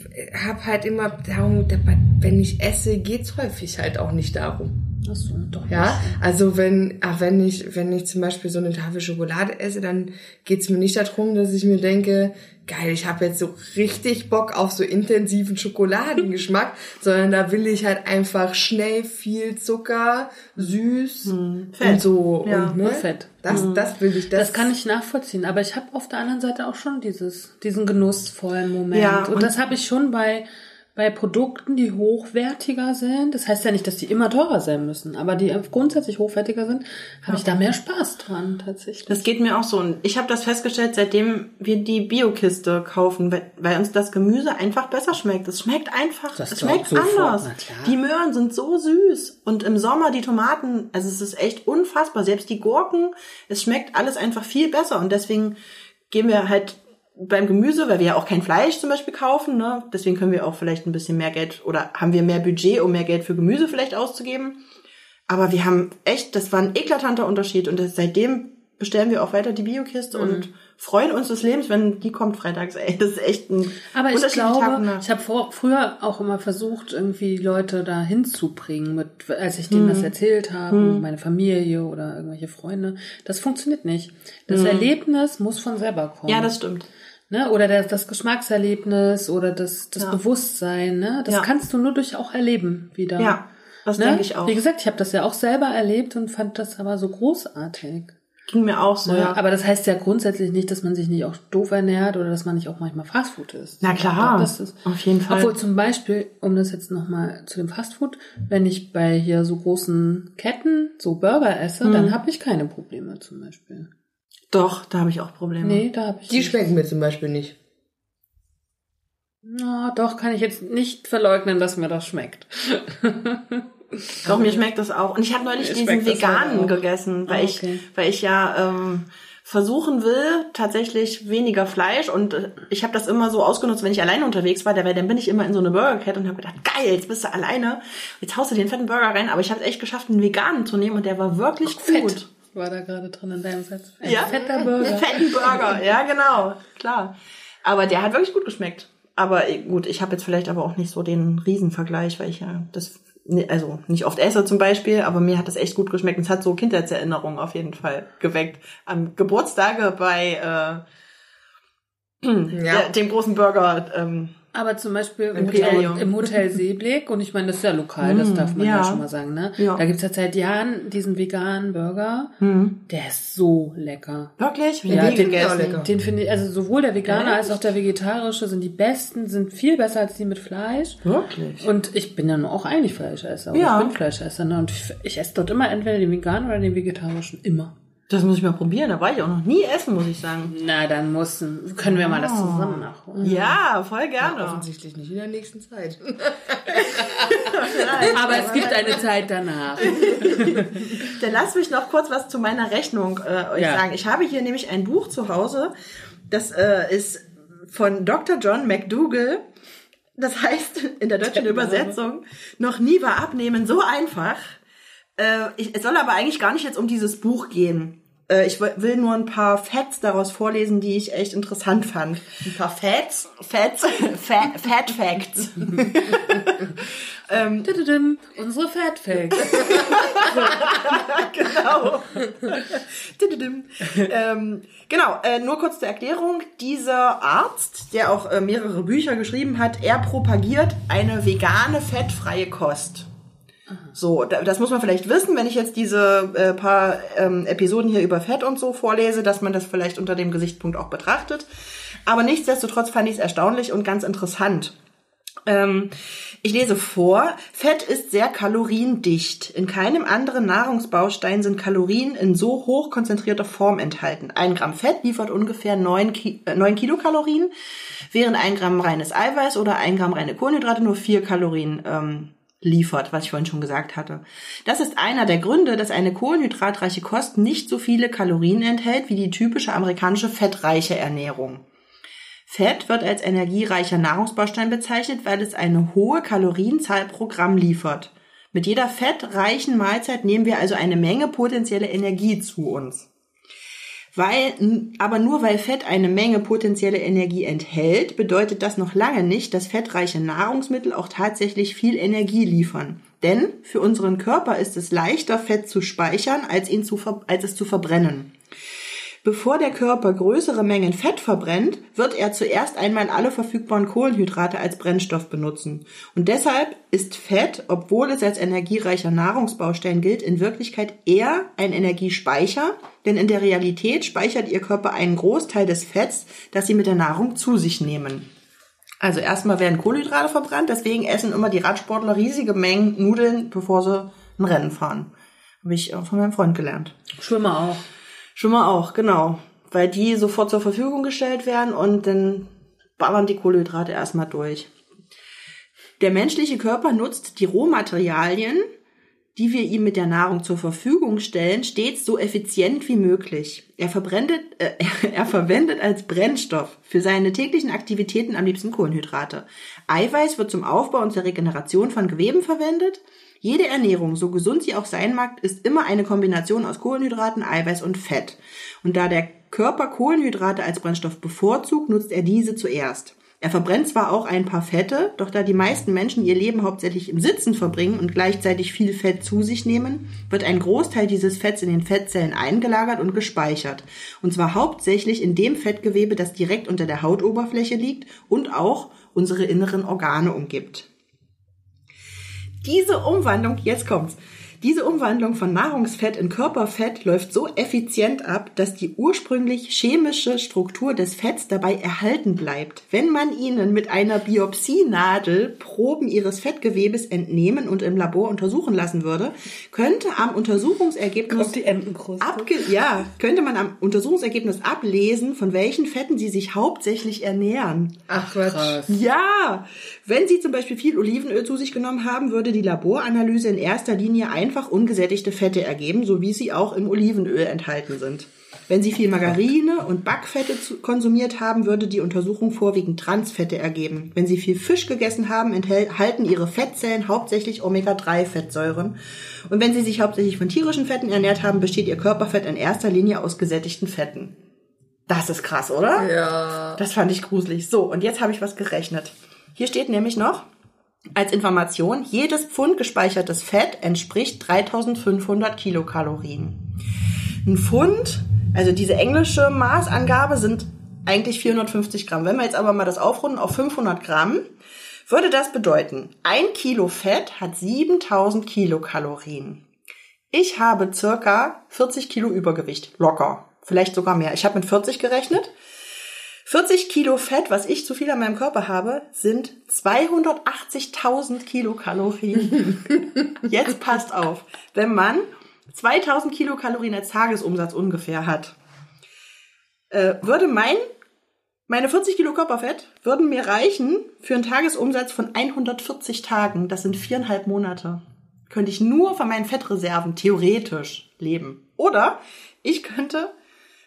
habe halt immer darum, wenn ich esse, geht's häufig halt auch nicht darum. Ach so, doch Ja, also wenn, ach, wenn ich, wenn ich zum Beispiel so eine Tafel Schokolade esse, dann geht's mir nicht darum, dass ich mir denke, geil, ich habe jetzt so richtig Bock auf so intensiven Schokoladengeschmack, sondern da will ich halt einfach schnell viel Zucker, süß Fett. und so Ja, und ne, und Fett. Das, das will ich. Das, Das kann ich nachvollziehen, aber ich habe auf der anderen Seite auch schon dieses, diesen genussvollen Moment. Ja, und, und- das habe ich schon bei, bei Produkten, die hochwertiger sind. Das heißt ja nicht, dass die immer teurer sein müssen, aber die grundsätzlich hochwertiger sind, habe ich da mehr Spaß dran tatsächlich. Das geht mir auch so. Und ich habe das festgestellt, seitdem wir die Biokiste kaufen, weil, weil uns das Gemüse einfach besser schmeckt. Es schmeckt einfach, Das es schmeckt sofort, anders. Die Möhren sind so süß. Und im Sommer die Tomaten, also es ist echt unfassbar. Selbst die Gurken, es schmeckt alles einfach viel besser. Und deswegen gehen wir halt beim Gemüse, weil wir ja auch kein Fleisch zum Beispiel kaufen, ne? Deswegen können wir auch vielleicht ein bisschen mehr Geld oder haben wir mehr Budget, um mehr Geld für Gemüse vielleicht auszugeben. Aber wir haben echt, das war ein eklatanter Unterschied und das, seitdem bestellen wir auch weiter die Biokiste Mhm. und freuen uns des Lebens, wenn die kommt freitags. Ey, das ist echt ein Aber ich glaube, Nacht. ich habe früher auch immer versucht, irgendwie Leute da hinzubringen, mit, als ich denen Mhm. das erzählt habe, meine Familie oder irgendwelche Freunde. Das funktioniert nicht. Das Mhm. Erlebnis muss von selber kommen. Ja, das stimmt. Ne? Oder das, das Geschmackserlebnis oder das, das Ja. Bewusstsein. Ne? Das Ja. kannst du nur durch auch erleben wieder. Ja, das ne? denke ich auch. Wie gesagt, ich habe das ja auch selber erlebt und fand das aber so großartig. Ging mir auch so, Ne? ja. Aber das heißt ja grundsätzlich nicht, dass man sich nicht auch doof ernährt oder dass man nicht auch manchmal Fastfood isst. Na klar, Das ist, auf jeden Fall. Obwohl zum Beispiel, um das jetzt nochmal zu dem Fastfood, wenn ich bei hier so großen Ketten so Burger esse, Mhm. dann habe ich keine Probleme zum Beispiel. Doch, da habe ich auch Probleme. Nee, da habe ich die nicht. schmecken mir zum Beispiel nicht. Na, doch, kann ich jetzt nicht verleugnen, dass mir das schmeckt. Doch, mir schmeckt das auch. Und ich habe neulich Mir diesen veganen gegessen, weil ich, okay. weil ich ja ähm, versuchen will, tatsächlich weniger Fleisch. Und äh, ich habe das immer so ausgenutzt, wenn ich alleine unterwegs war. Weil dann bin ich immer in so eine Burgerkette und habe gedacht, geil, jetzt bist du alleine. Jetzt haust du den fetten Burger rein. Aber ich habe es echt geschafft, einen veganen zu nehmen und der war wirklich Fett. gut. War da gerade drin in deinem Satz. Ein Ja. fetter Burger. Fetten Burger, ja genau, klar. Aber der hat wirklich gut geschmeckt. Aber gut, ich habe jetzt vielleicht aber auch nicht so den Riesenvergleich, weil ich ja das ne- also nicht oft esse zum Beispiel, aber mir hat das echt gut geschmeckt. Und es hat so Kindheitserinnerungen auf jeden Fall geweckt. Am Geburtstage bei äh, Ja. der, dem großen Burger. Ähm, Aber zum Beispiel im. Hotel, im Hotel Seeblick, und ich meine, das ist ja lokal, das darf man ja, ja. schon mal sagen, ne? Ja. Da gibt's ja seit Jahren diesen veganen Burger. Der ist so lecker. wirklich? Ja, den, gegessen. lecker. den finde ich, also sowohl der vegane als auch der vegetarische sind die besten, sind viel besser als die mit Fleisch. Wirklich? Und ich bin ja nur auch eigentlich Fleischesser. Ja. Ich bin Fleischesser, ne? Und ich, ich esse dort immer entweder den veganen oder den vegetarischen. Immer. Das muss ich mal probieren. Da war ich auch noch nie essen, muss ich sagen. Na, dann müssen, können wir mal das zusammen nachholen. Ja, voll gerne. Offensichtlich nicht in der nächsten Zeit. Aber es gibt eine Zeit danach. Dann lasst mich noch kurz was zu meiner Rechnung äh, euch Ja. sagen. Ich habe hier nämlich ein Buch zu Hause. Das äh, ist von Dr. John McDougall. Das heißt in der deutschen Übersetzung, noch nie war Abnehmen so einfach. Äh, ich, es soll aber eigentlich gar nicht jetzt um dieses Buch gehen. Äh, ich will- nur ein paar Facts daraus vorlesen, die ich echt interessant fand. Ein paar Facts? Facts? Fat, Fat Facts. Tütüdüm, Unsere Fat Facts. genau. Ähm, genau, äh, nur kurz zur Erklärung. Dieser Arzt, der auch äh, mehrere Bücher geschrieben hat, er propagiert eine vegane, fettfreie Kost. So, da- das muss man vielleicht wissen, wenn ich jetzt diese äh, paar ähm, Episoden hier über Fett und so vorlese, dass man das vielleicht unter dem Gesichtspunkt auch betrachtet. Aber nichtsdestotrotz fand ich es erstaunlich und ganz interessant. Ähm, ich lese vor, Fett ist sehr kaloriendicht. In keinem anderen Nahrungsbaustein sind Kalorien in so hoch konzentrierter Form enthalten. Ein Gramm Fett liefert ungefähr neun Ki äh, 9 Kilokalorien, während ein Gramm reines Eiweiß oder ein Gramm reine Kohlenhydrate nur vier Kalorien ähm, liefert, was ich vorhin schon gesagt hatte. Das ist einer der Gründe, dass eine kohlenhydratreiche Kost nicht so viele Kalorien enthält wie die typische amerikanische fettreiche Ernährung. Fett wird als energiereicher Nahrungsbaustein bezeichnet, weil es eine hohe Kalorienzahl pro Gramm liefert. Mit jeder fettreichen Mahlzeit nehmen wir also eine Menge potenzielle Energie zu uns. Weil, aber nur weil Fett eine Menge potenzielle Energie enthält, bedeutet das noch lange nicht, dass fettreiche Nahrungsmittel auch tatsächlich viel Energie liefern. Denn für unseren Körper ist es leichter, Fett zu speichern, als, ihn zu als es zu verbrennen. Bevor der Körper größere Mengen Fett verbrennt, wird er zuerst einmal alle verfügbaren Kohlenhydrate als Brennstoff benutzen. Und deshalb ist Fett, obwohl es als energiereicher Nahrungsbaustein gilt, in Wirklichkeit eher ein Energiespeicher, denn in der Realität speichert ihr Körper einen Großteil des Fetts, das sie mit der Nahrung zu sich nehmen. Also erstmal werden Kohlenhydrate verbrannt, deswegen essen immer die Radsportler riesige Mengen Nudeln, bevor sie ein Rennen fahren. Habe ich von meinem Freund gelernt. Schwimmer auch. Schwimmer auch, genau. Weil die sofort zur Verfügung gestellt werden und dann ballern die Kohlenhydrate erstmal durch. Der menschliche Körper nutzt die Rohmaterialien, die wir ihm mit der Nahrung zur Verfügung stellen, stets so effizient wie möglich. Er, verbrennt, äh, er verwendet als Brennstoff für seine täglichen Aktivitäten am liebsten Kohlenhydrate. Eiweiß wird zum Aufbau und zur Regeneration von Geweben verwendet. Jede Ernährung, so gesund sie auch sein mag, ist immer eine Kombination aus Kohlenhydraten, Eiweiß und Fett. Und da der Körper Kohlenhydrate als Brennstoff bevorzugt, nutzt er diese zuerst. Er verbrennt zwar auch ein paar Fette, doch da die meisten Menschen ihr Leben hauptsächlich im Sitzen verbringen und gleichzeitig viel Fett zu sich nehmen, wird ein Großteil dieses Fetts in den Fettzellen eingelagert und gespeichert. Und zwar hauptsächlich in dem Fettgewebe, das direkt unter der Hautoberfläche liegt und auch unsere inneren Organe umgibt. Diese Umwandlung, jetzt kommt's. Diese Umwandlung von Nahrungsfett in Körperfett läuft so effizient ab, dass die ursprünglich chemische Struktur des Fetts dabei erhalten bleibt. Wenn man ihnen mit einer Biopsienadel Proben ihres Fettgewebes entnehmen und im Labor untersuchen lassen würde, könnte am Untersuchungsergebnis. Abge ja, könnte man am Untersuchungsergebnis ablesen, von welchen Fetten sie sich hauptsächlich ernähren. Ach Quatsch. Krass. Ja, wenn Sie zum Beispiel viel Olivenöl zu sich genommen haben, würde die Laboranalyse in erster Linie einfach ungesättigte Fette ergeben, so wie sie auch im Olivenöl enthalten sind. Wenn Sie viel Margarine und Backfette konsumiert haben, würde die Untersuchung vorwiegend Transfette ergeben. Wenn Sie viel Fisch gegessen haben, enthalten Ihre Fettzellen hauptsächlich Omega-3-Fettsäuren. Und wenn Sie sich hauptsächlich von tierischen Fetten ernährt haben, besteht Ihr Körperfett in erster Linie aus gesättigten Fetten. Das ist krass, oder? Ja. Das fand ich gruselig. So, und jetzt habe ich was gerechnet. Hier steht nämlich noch als Information, jedes Pfund gespeichertes Fett entspricht 3500 Kilokalorien. Ein Pfund, also diese englische Maßangabe sind eigentlich 450 Gramm. Wenn wir jetzt aber mal das aufrunden auf 500 Gramm, würde das bedeuten, ein Kilo Fett hat 7000 Kilokalorien. Ich habe circa 40 Kilo Übergewicht, locker, vielleicht sogar mehr. Ich habe mit 40 gerechnet. 40 Kilo Fett, was ich zu viel an meinem Körper habe, sind 280.000 Kilokalorien. Jetzt passt auf. Wenn man 2000 Kilokalorien als Tagesumsatz ungefähr hat, äh, würde mein, meine 40 Kilo Körperfett würden mir reichen für einen Tagesumsatz von 140 Tagen. Das sind viereinhalb Monate. Könnte ich nur von meinen Fettreserven theoretisch leben. Oder ich könnte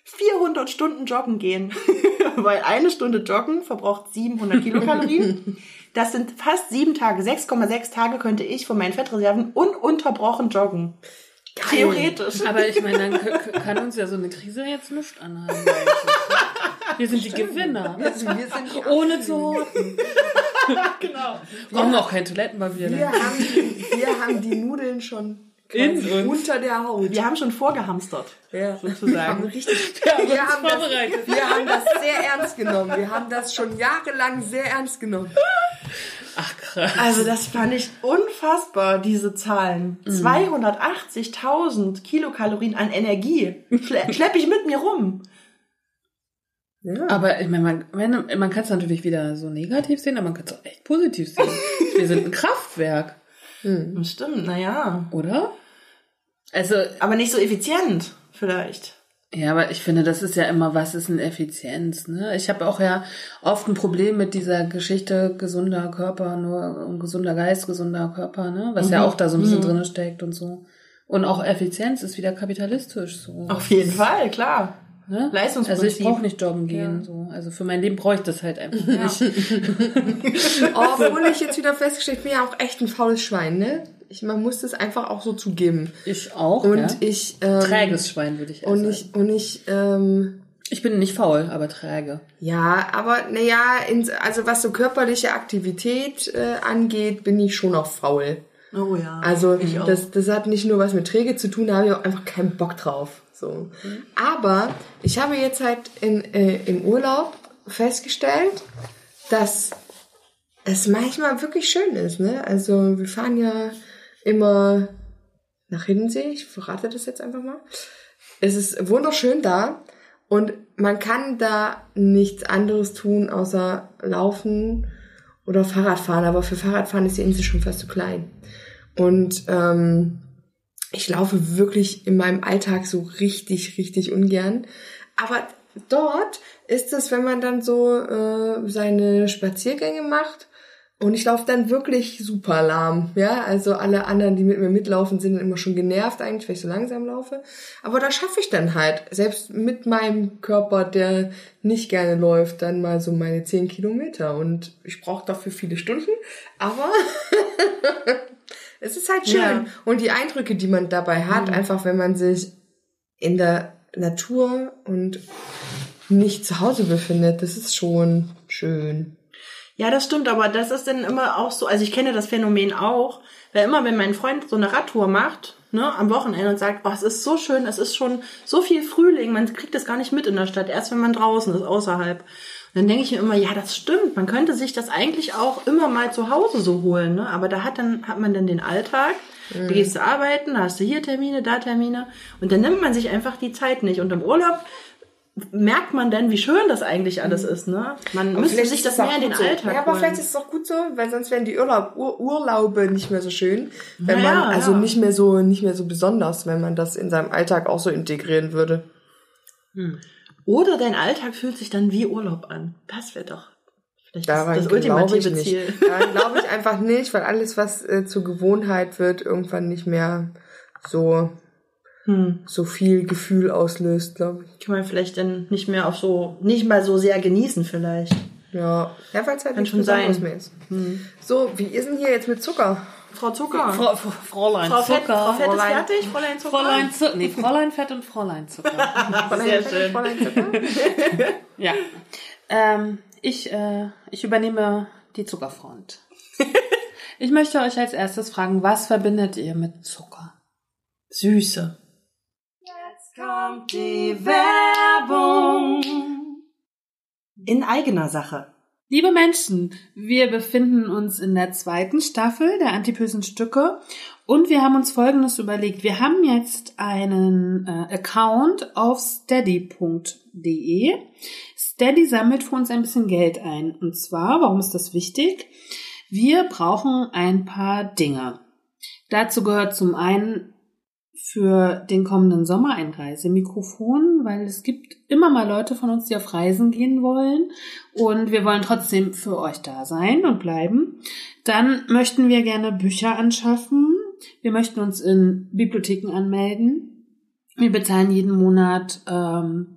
400 Stunden joggen gehen, weil eine Stunde joggen verbraucht 700 Kilokalorien. Das sind fast sieben Tage, 6,6 Tage könnte ich von meinen Fettreserven ununterbrochen joggen. Theoretisch. Aber ich meine, dann kann uns ja so eine Krise jetzt nicht anhalten. Wir sind die Gewinner. Also wir sind die Ohne zu horten. genau. Wir brauchen auch kein Toilettenpapier. Wir haben, wir haben die Nudeln schon In uns. unter der Haut. Wir haben schon vorgehamstert. Ja. Wir haben sozusagen. richtig, Wir haben wir, uns haben das, vorbereitet. wir haben das sehr ernst genommen. Wir haben das schon jahrelang sehr ernst genommen. Ach krass. Also das fand ich unfassbar, diese Zahlen. 280.000 Kilokalorien an Energie schle schleppe ich mit mir rum. Ja. Aber ich meine, man, man kann es natürlich wieder so negativ sehen, aber man kann es auch echt positiv sehen. Wir sind ein Kraftwerk, Das stimmt, naja. oder? Also, Aber nicht so effizient, vielleicht. ja, aber ich finde, das ist ja immer, was ist eine Effizienz, ne? Ich habe auch ja oft ein Problem mit dieser Geschichte gesunder Körper, nur um gesunder Geist, gesunder Körper, ne? Was ja auch da so ein bisschen drinne steckt und so. Und auch Effizienz ist wieder kapitalistisch so. Auf jeden Fall, klar. Ne? Leistungsprinzip. Also ich brauche nicht joggen gehen. So. Also für mein Leben brauche ich das halt einfach nicht. Obwohl ich jetzt wieder festgestellt, ich bin ja auch echt ein faules Schwein, ne? Ich, man muss das einfach auch so zugeben. Ich auch. Und ja. ich, ähm, Träges Schwein würde ich eher und sagen. ich, und ich, ähm, Ich bin nicht faul, aber träge. ja, aber naja, also was so körperliche Aktivität äh, angeht, bin ich schon auch faul. Oh ja. Also ich auch. das, das hat nicht nur was mit Träge zu tun, da habe ich auch einfach keinen Bock drauf. So. Aber ich habe jetzt halt in, äh, im Urlaub festgestellt, dass es manchmal wirklich schön ist. Ne? Also wir fahren ja immer nach Hiddensee, ich verrate das jetzt einfach mal. Es ist wunderschön da und man kann da nichts anderes tun, außer laufen oder Fahrradfahren. Aber für Fahrradfahren ist die Insel schon fast zu klein. Und ähm, ich laufe wirklich in meinem Alltag so richtig, richtig ungern. Aber dort ist es, wenn man dann so äh, seine Spaziergänge macht, und ich laufe dann wirklich super lahm, ja. Also alle anderen, die mit mir mitlaufen, sind dann immer schon genervt eigentlich, weil ich so langsam laufe. Aber da schaffe ich dann halt, selbst mit meinem Körper, der nicht gerne läuft, dann mal so meine 10 Kilometer. Und ich brauche dafür viele Stunden, aber es ist halt schön. Ja. Und die Eindrücke, die man dabei hat, einfach wenn man sich in der Natur und nicht zu Hause befindet, das ist schon schön. Ja, das stimmt, aber das ist dann immer auch so, also ich kenne das Phänomen auch, weil immer, wenn mein Freund so eine Radtour macht, ne, am Wochenende und sagt, oh, es ist so schön, es ist schon so viel Frühling, man kriegt das gar nicht mit in der Stadt, erst wenn man draußen ist, außerhalb. Dann denke ich mir immer, ja, das stimmt, man könnte sich das eigentlich auch immer mal zu Hause so holen, ne, aber da hat dann, hat man dann den Alltag, da gehst du arbeiten, da hast du hier Termine, da Termine und dann nimmt man sich einfach die Zeit nicht und im Urlaub merkt man dann, wie schön das eigentlich alles ist, ne? Man Aber müsste sich das mehr in den so. Alltag Ja, aber holen. vielleicht ist es auch gut so, weil sonst wären die Urlaub, Ur Urlaube nicht mehr so schön, wenn Ja, man also ja. nicht mehr so nicht mehr so besonders, wenn man das in seinem Alltag auch so integrieren würde. Oder dein Alltag fühlt sich dann wie Urlaub an. Das wäre doch vielleicht das, Daran das ich ultimative nicht. Ziel. Daran glaube ich einfach nicht, weil alles, was äh, zur Gewohnheit wird, irgendwann nicht mehr so hm. so viel Gefühl auslöst, glaube ich. Kann man vielleicht dann nicht mehr auf so, nicht mal so sehr genießen vielleicht. Ja, ja weil es halt Kann nichts schon Besonderes sein. mehr ist. So, wie ist denn hier jetzt mit Zucker? Frau Zucker. Frau, Frau- Fräulein Frau Fett, Zucker. Frau Fett ist Fräulein- fertig? Fräulein Zucker? Fräulein Zucker. Nee, Fräulein Fett und Fräulein Zucker. Fräulein Sehr Zucker, schön. Fräulein Zucker? ja. Ähm, ich, äh, ich übernehme die Zuckerfront. Ich möchte euch als erstes fragen, was verbindet ihr mit Zucker? Süße. Jetzt kommt die Werbung. In eigener Sache. Liebe Menschen, wir befinden uns in der zweiten Staffel der Antipösen Stücke und wir haben uns Folgendes überlegt. Wir haben jetzt einen äh, Account auf steady.de. Steady sammelt für uns ein bisschen Geld ein. Und zwar, warum ist das wichtig? Wir brauchen ein paar Dinge. Dazu gehört zum einen für den kommenden Sommer ein Reisemikrofon, weil es gibt immer mal Leute von uns, die auf Reisen gehen wollen und wir wollen trotzdem für euch da sein und bleiben. Dann möchten wir gerne Bücher anschaffen. Wir möchten uns in Bibliotheken anmelden. Wir bezahlen jeden Monat ähm,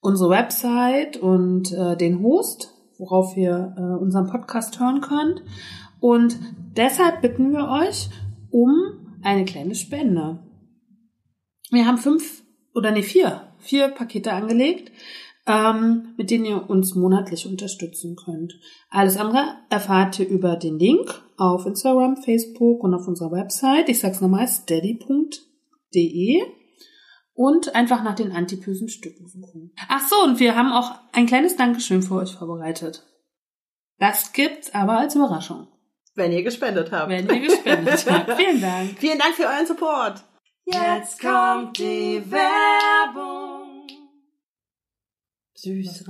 unsere Website und äh, den Host, worauf ihr äh, unseren Podcast hören könnt. Und deshalb bitten wir euch um eine kleine Spende. Wir haben fünf oder nee, vier, vier Pakete angelegt, ähm, mit denen ihr uns monatlich unterstützen könnt. Alles andere erfahrt ihr über den Link auf Instagram, Facebook und auf unserer Website. Ich sag's nochmal, steady.de und einfach nach den antipösen Stücken suchen. Ach so, und wir haben auch ein kleines Dankeschön für euch vorbereitet. Das gibt's aber als Überraschung, Wenn ihr gespendet habt. wenn ihr gespendet habt. Vielen Dank. Vielen Dank für euren Support. Jetzt kommt die Werbung. Süß.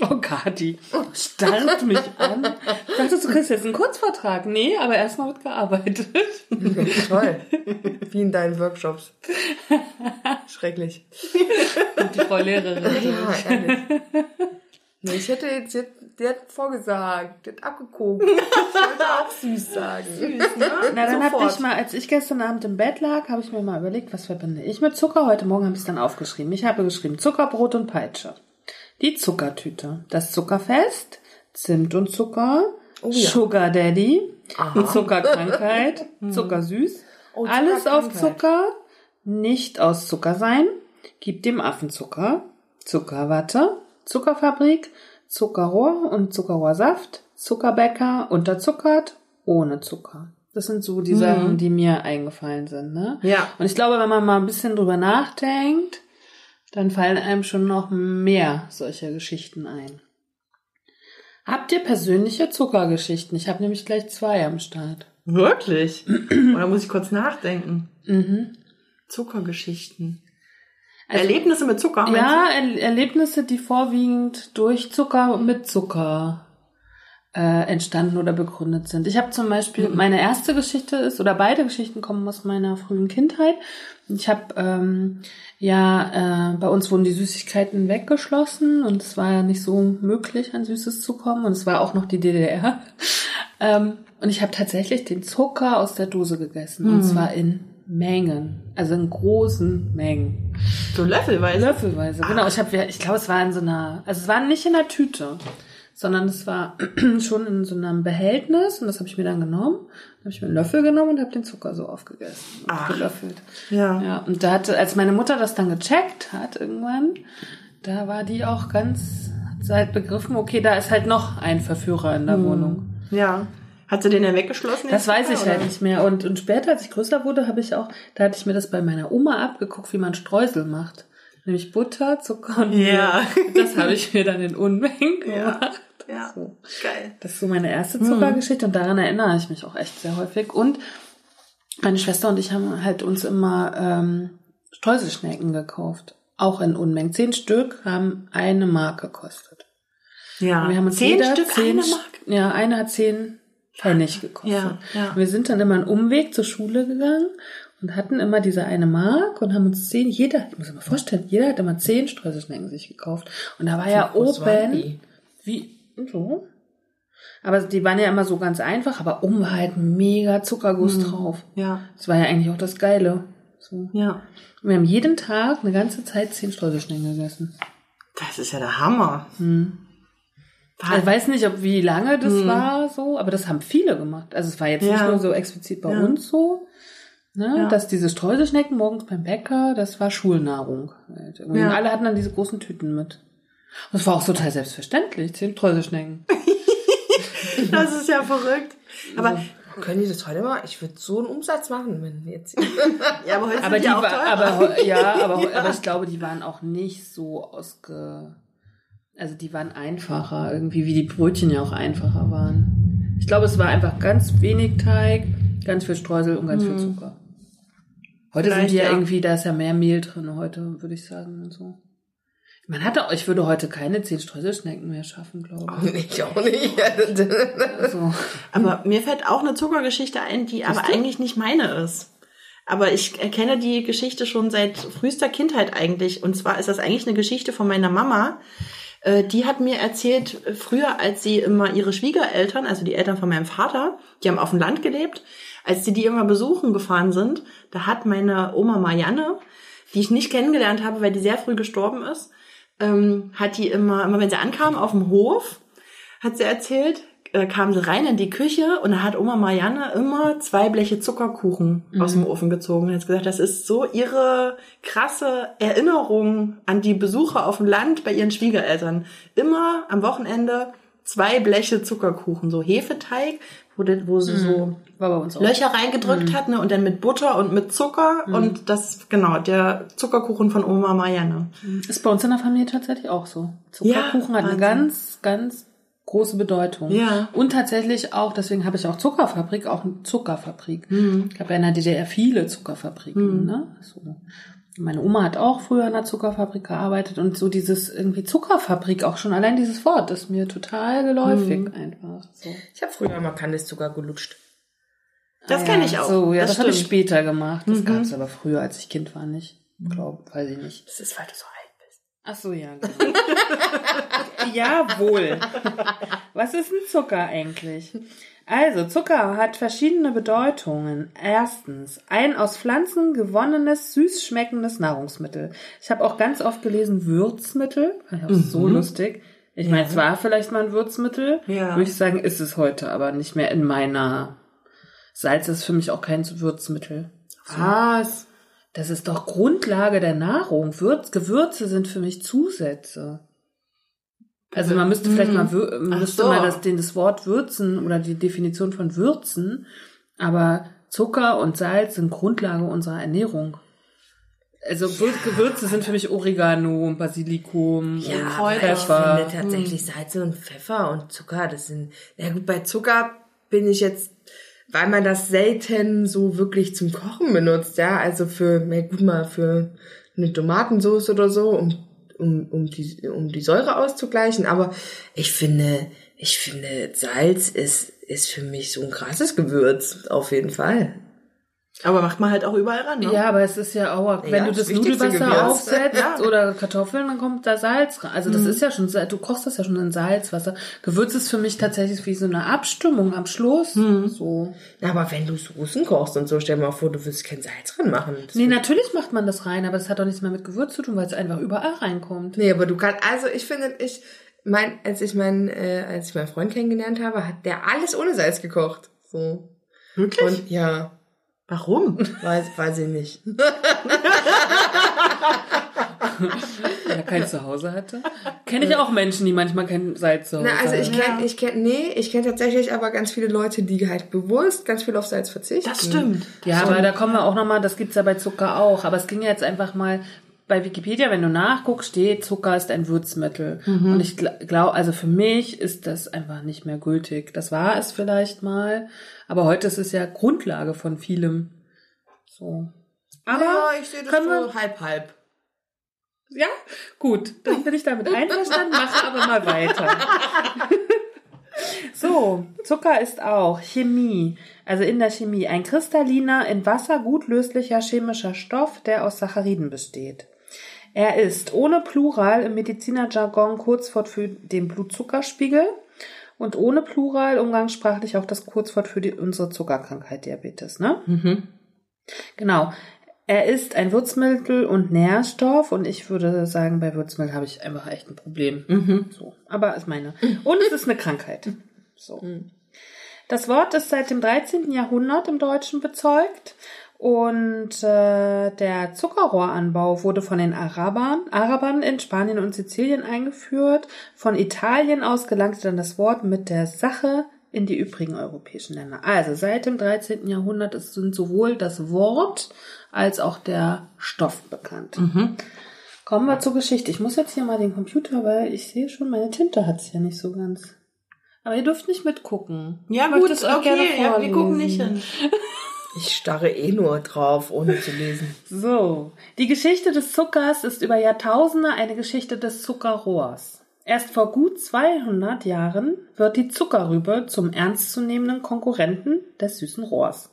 Oh, Kati, starrt mich an. Ich dachte, du kriegst jetzt einen Kurzvortrag. Nee, aber erstmal wird gearbeitet. Toll. Wie in deinen Workshops. Schrecklich. Und die Frau Lehrerin. Ja, ehrlich. Nee, ich hätte jetzt, jetzt die hat vorgesagt, die hat abgeguckt. Ich wollte auch süß sagen. Na, dann habe ich mal, als ich gestern Abend im Bett lag, habe ich mir mal überlegt, was verbinde ich mit Zucker. Heute Morgen habe ich es dann aufgeschrieben. Ich habe geschrieben Zuckerbrot und Peitsche. Die Zuckertüte. Das Zuckerfest. Zimt und Zucker. ja. Sugar Daddy. Zuckerkrankheit. Zuckersüß. Oh, Alles auf. Zucker. Nicht aus Zucker sein. Gib dem Affen Zucker. Zuckerwatte. Zuckerfabrik. Zuckerrohr und Zuckerrohrsaft. Zuckerbäcker. Unterzuckert. Ohne Zucker. Das sind so die Sachen, die mir eingefallen sind, ne? Ja. Und ich glaube, wenn man mal ein bisschen drüber nachdenkt, dann fallen einem schon noch mehr solcher Geschichten ein. Habt ihr persönliche Zuckergeschichten? Ich habe nämlich gleich zwei am Start. Wirklich? Oder muss ich kurz nachdenken? Mhm. Zuckergeschichten. Also- Erlebnisse mit Zucker, Ja, er Erlebnisse, die vorwiegend durch Zucker und mit Zucker äh, entstanden oder begründet sind. Ich habe zum Beispiel, meine erste Geschichte ist, oder beide Geschichten kommen aus meiner frühen Kindheit. Ich habe, ähm, ja, äh, bei uns wurden die Süßigkeiten weggeschlossen und es war ja nicht so möglich, an Süßes zu kommen und es war auch noch die DDR. ähm, und ich habe tatsächlich den Zucker aus der Dose gegessen und zwar in Mengen, also in großen Mengen. So löffelweise. Löffelweise, genau. Ich habe, ich glaube, es war in so einer, also es war nicht in einer Tüte, sondern es war schon in so einem Behältnis und das habe ich mir dann genommen. Dann habe ich mir einen Löffel genommen und habe den Zucker so aufgegessen und Ach. gelöffelt. Ja. Ja, und da hatte, als meine Mutter das dann gecheckt hat irgendwann, da war die auch ganz, hat sie halt begriffen, okay, da ist halt noch ein Verführer in der Hm. Wohnung. Ja. Hat sie den denn weggeschlossen? Das weiß ich Zucker, halt oder? nicht mehr. Und, und später, als ich größer wurde, habe ich auch, da hatte ich mir das bei meiner Oma abgeguckt, wie man Streusel macht. Nämlich Butter, Zucker und Ja. Das habe ich mir dann in Unmengen Ja. gemacht. Ja. So. Geil. Das ist so meine erste Zuckergeschichte und daran erinnere ich mich auch echt sehr häufig. Und meine Schwester und ich haben halt uns immer ähm, Streuselschnecken gekauft. Auch in Unmengen. Zehn Stück haben eine Mark gekostet. Ja. Und wir haben uns Zehn jeder Stück, zehn, eine Mark? Ja, eine hat zehn Pfennig gekostet. Ja, ja. Wir sind dann immer einen Umweg zur Schule gegangen und hatten immer diese eine Mark und haben uns zehn, jeder, ich muss mir mal vorstellen, jeder hat immer zehn Streuselschnecken sich gekauft. Und da war ja oben, wie, so. Aber die waren ja immer so ganz einfach, aber oben war halt mega Zuckerguss drauf. Ja. Das war ja eigentlich auch das Geile. So. Ja. Und wir haben jeden Tag eine ganze Zeit zehn Streuselschnecken gegessen. Das ist ja der Hammer. Ich weiß nicht, ob wie lange das war so, aber das haben viele gemacht. Also es war jetzt nicht Ja. nur so explizit bei Ja. uns so, ne, Ja. dass diese Streuselschnecken morgens beim Bäcker, das war Schulnahrung. Halt. Und Ja. alle hatten dann diese großen Tüten mit. Und es war auch total selbstverständlich, zehn Streuselschnecken. Das ist ja verrückt. Aber, Können die das heute mal? Ich würde so einen Umsatz machen, wenn wir jetzt. ja, aber heute Aber sind die die auch war, aber ja, aber, aber ich glaube, die waren auch nicht so ausge, also die waren einfacher irgendwie, wie die Brötchen ja auch einfacher waren. Ich glaube, es war einfach ganz wenig Teig, ganz viel Streusel und ganz viel Zucker. Heute sind Vielleicht, die ja, ja. irgendwie, da ist ja mehr Mehl drin heute, würde ich sagen und so. Man hatte, ich würde heute keine zehn Streuselschnecken mehr schaffen, glaube ich. ich auch nicht. Also, Aber mir fällt auch eine Zuckergeschichte ein, die aber eigentlich nicht meine ist. Aber ich erkenne die Geschichte schon seit frühester Kindheit eigentlich. Und zwar ist das eigentlich eine Geschichte von meiner Mama. Äh, Die hat mir erzählt, äh, früher, als sie immer ihre Schwiegereltern, also die Eltern von meinem Vater, die haben auf dem Land gelebt, als sie die immer besuchen gefahren sind, da hat meine Oma Marianne, die ich nicht kennengelernt habe, weil die sehr früh gestorben ist, ähm, hat die immer, immer wenn sie ankam auf dem Hof, hat sie erzählt, äh, kam sie rein in die Küche und da hat Oma Marianne immer zwei Bleche Zuckerkuchen aus dem Ofen gezogen. Und hat gesagt, das ist so ihre krasse Erinnerung an die Besuche auf dem Land bei ihren Schwiegereltern. Immer am Wochenende zwei Bleche Zuckerkuchen, so Hefeteig, wo, wo sie so uns auch. Löcher reingedrückt hat, ne, und dann mit Butter und mit Zucker und das, genau, der Zuckerkuchen von Oma Marianne. Ist bei uns in der Familie tatsächlich auch so. Zuckerkuchen Ja, hat eine Wahnsinn. ganz, ganz große Bedeutung. Ja. Und tatsächlich auch, deswegen habe ich auch Zuckerfabrik, auch eine Zuckerfabrik. Mhm. Ich habe ja in der DDR viele Zuckerfabriken. Ne? So. Meine Oma hat auch früher in einer Zuckerfabrik gearbeitet und so dieses irgendwie Zuckerfabrik, auch schon allein dieses Wort ist mir total geläufig Mhm. einfach. So. Ich habe früher mal Kandiszucker gelutscht. Das Ah, kenne ja. ich auch. So, ja, das, das habe ich später gemacht. Das gab es aber früher, als ich Kind war, nicht. Glaub, weiß ich nicht. Das ist, weil du so. Ach so, ja. genau. Jawohl. Was ist ein Zucker eigentlich? Also, Zucker hat verschiedene Bedeutungen. Erstens, ein aus Pflanzen gewonnenes, süß schmeckendes Nahrungsmittel. Ich habe auch ganz oft gelesen Würzmittel. Fand ich auch so lustig. Ich meine, es war vielleicht mal ein Würzmittel. Ja. Würde ich sagen, ist es heute, aber nicht mehr in meiner. Salz ist für mich auch kein Würzmittel. Was? Das ist doch Grundlage der Nahrung. Würz, Gewürze sind für mich Zusätze. Also man müsste vielleicht mal, man Ach müsste so. mal das, den, das Wort würzen oder die Definition von würzen, aber Zucker und Salz sind Grundlage unserer Ernährung. Also Wür- Gewürze sind für mich Oregano und Basilikum und aber ich Pfeffer. finde tatsächlich Salze und Pfeffer und Zucker, das sind, na gut, bei Zucker bin ich jetzt, weil man das selten so wirklich zum Kochen benutzt, ja, also für, na gut, mal für eine Tomatensauce oder so, um, um, um die, um die Säure auszugleichen, aber ich finde, ich finde, Salz ist, ist für mich so ein krasses Gewürz, auf jeden Fall. Aber macht man halt auch überall ran, ne? Ja, aber es ist ja auch, wenn Ja, du das Nudelwasser aufsetzt Ja. oder Kartoffeln, dann kommt da Salz rein. Also das ist ja schon, du kochst das ja schon in Salzwasser. Gewürz ist für mich tatsächlich wie so eine Abstimmung am Schluss. So. Na, aber wenn du Soßen kochst und so, stell dir mal vor, du willst kein Salz dran machen. Das Nee, natürlich macht man das rein, aber das hat doch nichts mehr mit Gewürz zu tun, weil es einfach überall reinkommt. Nee, aber du kannst, also ich finde, ich, mein, als ich meinen, äh, als ich meinen Freund kennengelernt habe, hat der alles ohne Salz gekocht. So. Wirklich? Und ja, Warum? weiß, weiß ich nicht. Weil er kein Zuhause hatte. Kenne ich auch Menschen, die manchmal kein Salz zu Hause Na, also ich haben. kenne, ich kenne, nee, ich kenne tatsächlich aber ganz viele Leute, die halt bewusst ganz viel auf Salz verzichten. Das stimmt. Ja, aber da kommen wir auch nochmal, das gibt's ja bei Zucker auch. Aber es ging jetzt einfach mal bei Wikipedia, wenn du nachguckst, steht, Zucker ist ein Würzmittel. Und ich glaube, also für mich ist das einfach nicht mehr gültig. Das war es vielleicht mal, aber heute ist es ja Grundlage von vielem. So. Aber ja, ich sehe das können wir- so halb, halb. ja, gut, dann bin ich damit einverstanden, mache aber mal weiter. So, Zucker ist auch Chemie, also in der Chemie ein kristalliner, in Wasser gut löslicher chemischer Stoff, der aus Sacchariden besteht. Er ist ohne Plural im Medizinerjargon Kurzwort für den Blutzuckerspiegel und ohne Plural umgangssprachlich auch das Kurzwort für die, unsere Zuckerkrankheit Diabetes, ne? Genau. Er ist ein Würzmittel und Nährstoff und ich würde sagen, bei Würzmittel habe ich einfach echt ein Problem. Mhm. So, aber ist meine. Und es ist eine Krankheit. So. Das Wort ist seit dem 13. Jahrhundert im Deutschen bezeugt und äh, der Zuckerrohranbau wurde von den Arabern, Arabern in Spanien und Sizilien eingeführt. Von Italien aus gelangte dann das Wort mit der Sache in die übrigen europäischen Länder. Also seit dem 13. Jahrhundert sind sowohl das Wort als auch der Stoff bekannt. Kommen wir zur Geschichte. Ich muss jetzt hier mal den Computer, weil ich sehe schon, meine Tinte hat es ja nicht so ganz. Aber ihr dürft nicht mitgucken. Ja, gut, möchte es euch gerne okay, ja, wir gucken nicht hin. Ich starre eh nur drauf, ohne zu lesen. So, die Geschichte des Zuckers ist über Jahrtausende eine Geschichte des Zuckerrohrs. Erst vor gut 200 Jahren wird die Zuckerrübe zum ernstzunehmenden Konkurrenten des süßen Rohrs.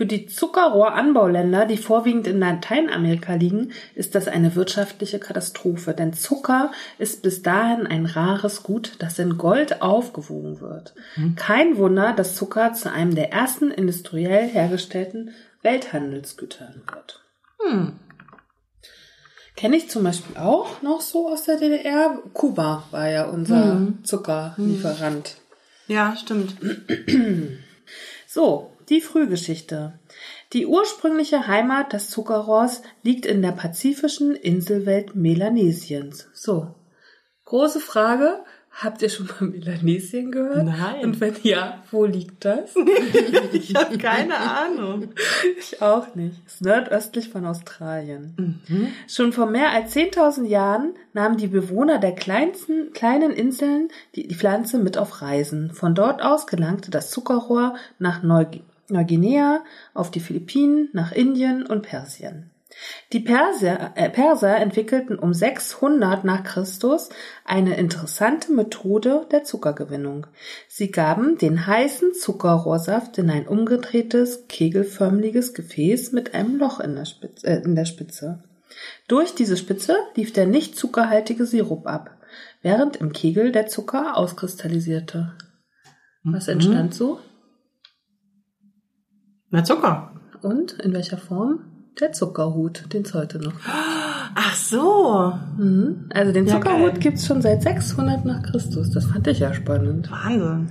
Für die Zuckerrohranbauländer, die vorwiegend in Lateinamerika liegen, ist das eine wirtschaftliche Katastrophe, denn Zucker ist bis dahin ein rares Gut, das in Gold aufgewogen wird. Kein Wunder, dass Zucker zu einem der ersten industriell hergestellten Welthandelsgütern wird. Kenne ich zum Beispiel auch noch so aus der DDR. Kuba war ja unser Zuckerlieferant. Ja, stimmt. So, die Frühgeschichte. Die ursprüngliche Heimat des Zuckerrohrs liegt in der pazifischen Inselwelt Melanesiens. So, große Frage. Habt ihr schon mal Melanesien gehört? Nein. Und wenn ja, wo liegt das? Ich habe keine Ahnung. Ich auch nicht. Ist nordöstlich von Australien. Schon vor mehr als 10.000 Jahren nahmen die Bewohner der kleinsten, kleinen Inseln die, die Pflanze mit auf Reisen. Von dort aus gelangte das Zuckerrohr nach Neu- Neuguinea, auf die Philippinen, nach Indien und Persien. Die Perser, äh, Perser entwickelten um 600 nach Christus eine interessante Methode der Zuckergewinnung. Sie gaben den heißen Zuckerrohrsaft in ein umgedrehtes, kegelförmiges Gefäß mit einem Loch in der Spitze. Äh, in der Spitze. Durch diese Spitze lief der nicht zuckerhaltige Sirup ab, während im Kegel der Zucker auskristallisierte. Was entstand so? Na, Zucker. Und in welcher Form? Der Zuckerhut, den es heute noch gibt. Ach so. Mhm. Also den Ja, Zuckerhut geil. gibt's schon seit 600 nach Christus. Das fand ich ja spannend. Wahnsinn.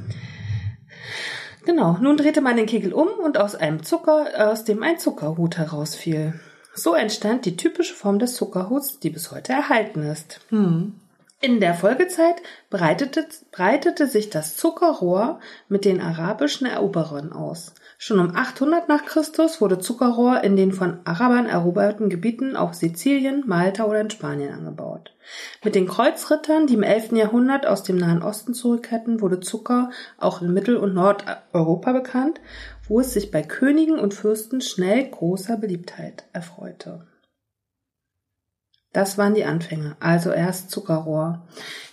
Genau, nun drehte man den Kegel um und aus einem Zucker, aus dem ein Zuckerhut herausfiel. So entstand die typische Form des Zuckerhuts, die bis heute erhalten ist. In der Folgezeit breitete, breitete sich das Zuckerrohr mit den arabischen Eroberern aus. Schon um 800 nach Christus wurde Zuckerrohr in den von Arabern eroberten Gebieten auf Sizilien, Malta oder in Spanien angebaut. Mit den Kreuzrittern, die im 11. Jahrhundert aus dem Nahen Osten zurückkehrten, wurde Zucker auch in Mittel- und Nordeuropa bekannt, wo es sich bei Königen und Fürsten schnell großer Beliebtheit erfreute. Das waren die Anfänge. Also erst Zuckerrohr.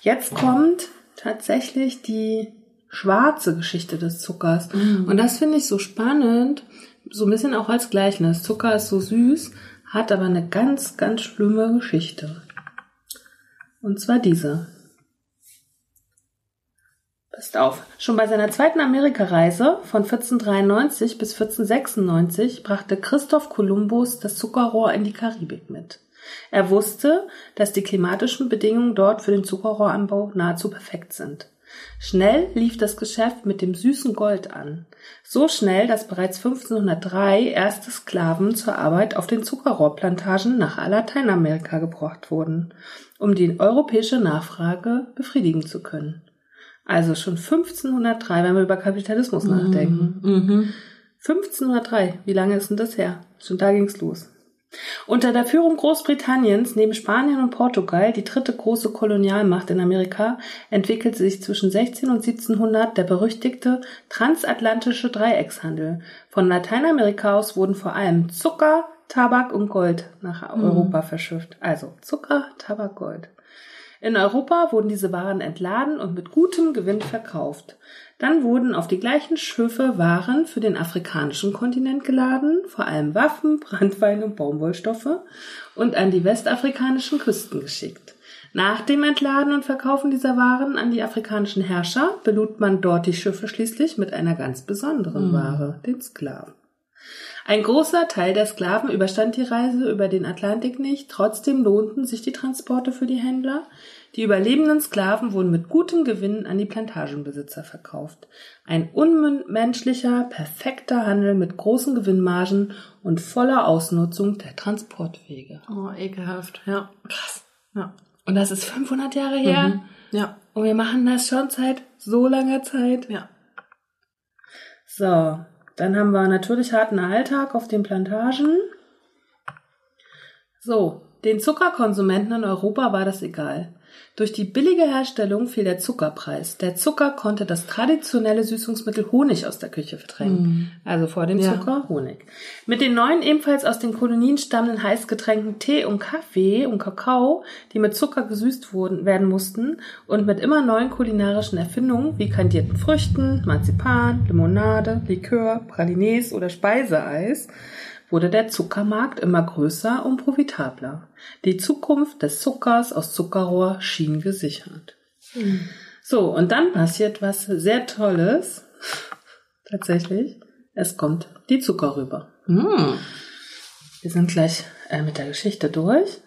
Jetzt kommt tatsächlich die schwarze Geschichte des Zuckers. Und das finde ich so spannend, so ein bisschen auch als Gleichnis. Zucker ist so süß, hat aber eine ganz, ganz schlimme Geschichte. Und zwar diese. Passt auf. Schon bei seiner zweiten Amerikareise von 1493 bis 1496 brachte Christoph Kolumbus das Zuckerrohr in die Karibik mit. Er wusste, dass die klimatischen Bedingungen dort für den Zuckerrohranbau nahezu perfekt sind. Schnell lief das Geschäft mit dem süßen Gold an. So schnell, dass bereits 1503 erste Sklaven zur Arbeit auf den Zuckerrohrplantagen nach Lateinamerika gebracht wurden, um die europäische Nachfrage befriedigen zu können. Also schon 1503, wenn wir über Kapitalismus nachdenken. 1503, wie lange ist denn das her? Schon da ging's los. Unter der Führung Großbritanniens neben Spanien und Portugal, die dritte große Kolonialmacht in Amerika, entwickelte sich zwischen 16 und 1700 der berüchtigte transatlantische Dreieckshandel. Von Lateinamerika aus wurden vor allem Zucker, Tabak und Gold nach Europa verschifft. Also Zucker, Tabak, Gold. In Europa wurden diese Waren entladen und mit gutem Gewinn verkauft. Dann wurden auf die gleichen Schiffe Waren für den afrikanischen Kontinent geladen, vor allem Waffen, Brandwein und Baumwollstoffe, und an die westafrikanischen Küsten geschickt. Nach dem Entladen und Verkaufen dieser Waren an die afrikanischen Herrscher belud man dort die Schiffe schließlich mit einer ganz besonderen Ware, den Sklaven. Ein großer Teil der Sklaven überstand die Reise über den Atlantik nicht, trotzdem lohnten sich die Transporte für die Händler. Die überlebenden Sklaven wurden mit gutem Gewinn an die Plantagenbesitzer verkauft. Ein unmenschlicher, perfekter Handel mit großen Gewinnmargen und voller Ausnutzung der Transportwege. Oh, ekelhaft. Ja. Krass. Ja. Und das ist 500 Jahre her. Mhm. Ja. Und wir machen das schon seit so langer Zeit. Ja. So, dann haben wir natürlich harten Alltag auf den Plantagen. So, den Zuckerkonsumenten in Europa war das egal. Durch die billige Herstellung fiel der Zuckerpreis. Der Zucker konnte das traditionelle Süßungsmittel Honig aus der Küche verdrängen. Mhm. Also vor dem Ja. Zucker Honig. Mit den neuen ebenfalls aus den Kolonien stammenden Heißgetränken Tee und Kaffee und Kakao, die mit Zucker gesüßt wurden, werden mussten und mit immer neuen kulinarischen Erfindungen wie kandierten Früchten, Marzipan, Limonade, Likör, Pralines oder Speiseeis wurde der Zuckermarkt immer größer und profitabler. Die Zukunft des Zuckers aus Zuckerrohr schien gesichert. So, und dann passiert was sehr Tolles. Tatsächlich. Es kommt die Zuckerrübe. Hm. Wir sind gleich äh, mit der Geschichte durch.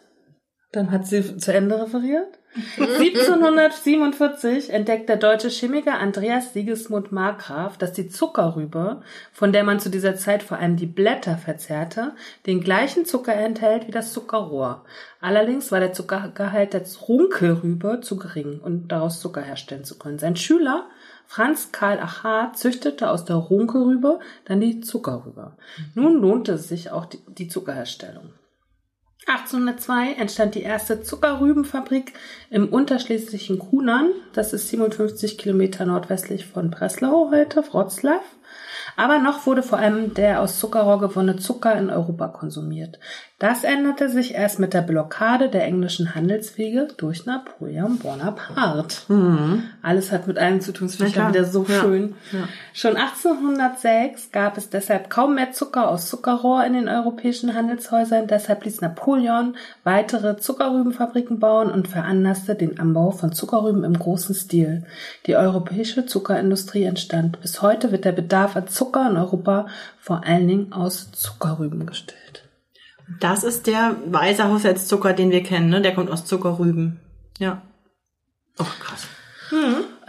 Dann hat sie zu Ende referiert. 1747 entdeckt der deutsche Chemiker Andreas Sigismund Markgraf, dass die Zuckerrübe, von der man zu dieser Zeit vor allem die Blätter verzehrte, den gleichen Zucker enthält wie das Zuckerrohr. Allerdings war der Zuckergehalt der Runkelrübe zu gering, um daraus Zucker herstellen zu können. Sein Schüler Franz Karl Achat züchtete aus der Runkelrübe dann die Zuckerrübe. Nun lohnte es sich auch die Zuckerherstellung. 1802 entstand die erste Zuckerrübenfabrik im unterschlesischen Kunern. Das ist 57 Kilometer nordwestlich von Breslau heute, Wroclaw. Aber noch wurde vor allem der aus Zuckerrohr gewonnene Zucker in Europa konsumiert. Das änderte sich erst mit der Blockade der englischen Handelswege durch Napoleon Bonaparte. Alles hat mit allem zu tun, das finde ich ja wieder so Ja. schön. Ja. Schon 1806 gab es deshalb kaum mehr Zucker aus Zuckerrohr in den europäischen Handelshäusern. Deshalb ließ Napoleon weitere Zuckerrübenfabriken bauen und veranlasste den Anbau von Zuckerrüben im großen Stil. Die europäische Zuckerindustrie entstand. Bis heute wird der Bedarf an Zucker in Europa vor allen Dingen aus Zuckerrüben gestellt. Das ist der weiße Haushaltszucker, den wir kennen, ne? Der kommt aus Zuckerrüben. Ja. Oh, krass.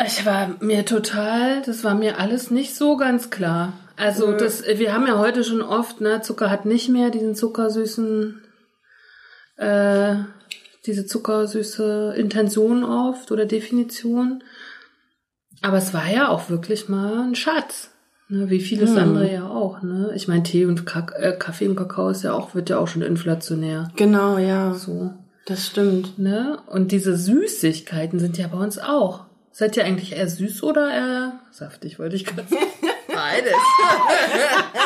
Ich war mir total, das war mir alles nicht so ganz klar. Also das, wir haben ja heute schon oft, ne, Zucker hat nicht mehr diesen zuckersüßen, äh, diese zuckersüße Intention oft oder Definition. Aber es war ja auch wirklich mal ein Schatz. Ne, wie vieles andere ja auch, ne? Ich meine, Tee und Kak äh, Kaffee und Kakao ist ja auch, wird ja auch schon inflationär. Genau, ja. So. Das stimmt. Ne? Und diese Süßigkeiten sind ja bei uns auch. Seid ihr eigentlich eher süß oder eher saftig, wollte ich gerade sagen. Beides.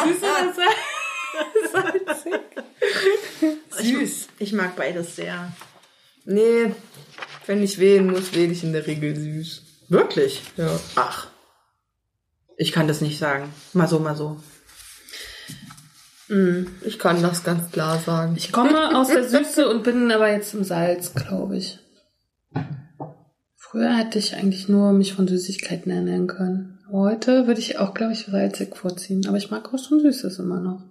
süß oder salzig? Süß. Ich mag beides sehr. Nee, wenn ich wählen muss, wähle ich in der Regel süß. Wirklich? Ja. Ach. Ich kann das nicht sagen. Mal so, mal so. Ich kann das ganz klar sagen. Ich komme aus der Süße und bin aber jetzt im Salz, glaube ich. Früher hätte ich eigentlich nur mich von Süßigkeiten ernähren können. Heute würde ich auch, glaube ich, salzig vorziehen. Aber ich mag auch schon Süßes immer noch.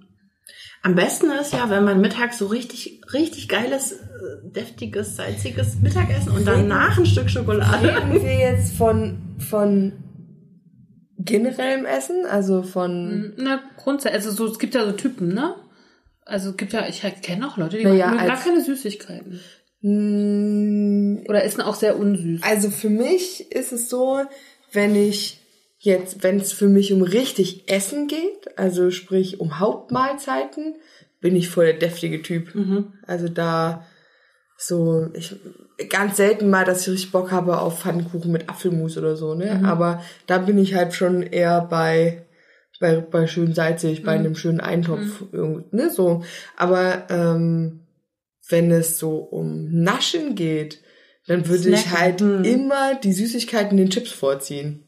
Am besten ist ja, wenn man mittags so richtig, richtig geiles, äh, deftiges, salziges Mittagessen und danach ein Stück Schokolade. Reden wir jetzt von, von generellem Essen? Also von, Na, grundsätzlich, also so, es gibt ja so Typen, ne? Also es gibt ja, ich kenne auch Leute, die Naja, mögen gar keine Süßigkeiten. Mm, Oder essen auch sehr unsüß. also für mich ist es so, wenn ich jetzt, wenn es für mich um richtig Essen geht, also sprich um Hauptmahlzeiten, bin ich voll der deftige Typ. Also da so, ich ganz selten mal, dass ich richtig Bock habe auf Pfannkuchen mit Apfelmus oder so, ne? Aber da bin ich halt schon eher bei bei, bei schön salzig, bei einem schönen Eintopf, irgend- ne, so. Aber ähm, wenn es so um Naschen geht, dann würde ich Snacken, halt hm. immer die Süßigkeiten den Chips vorziehen.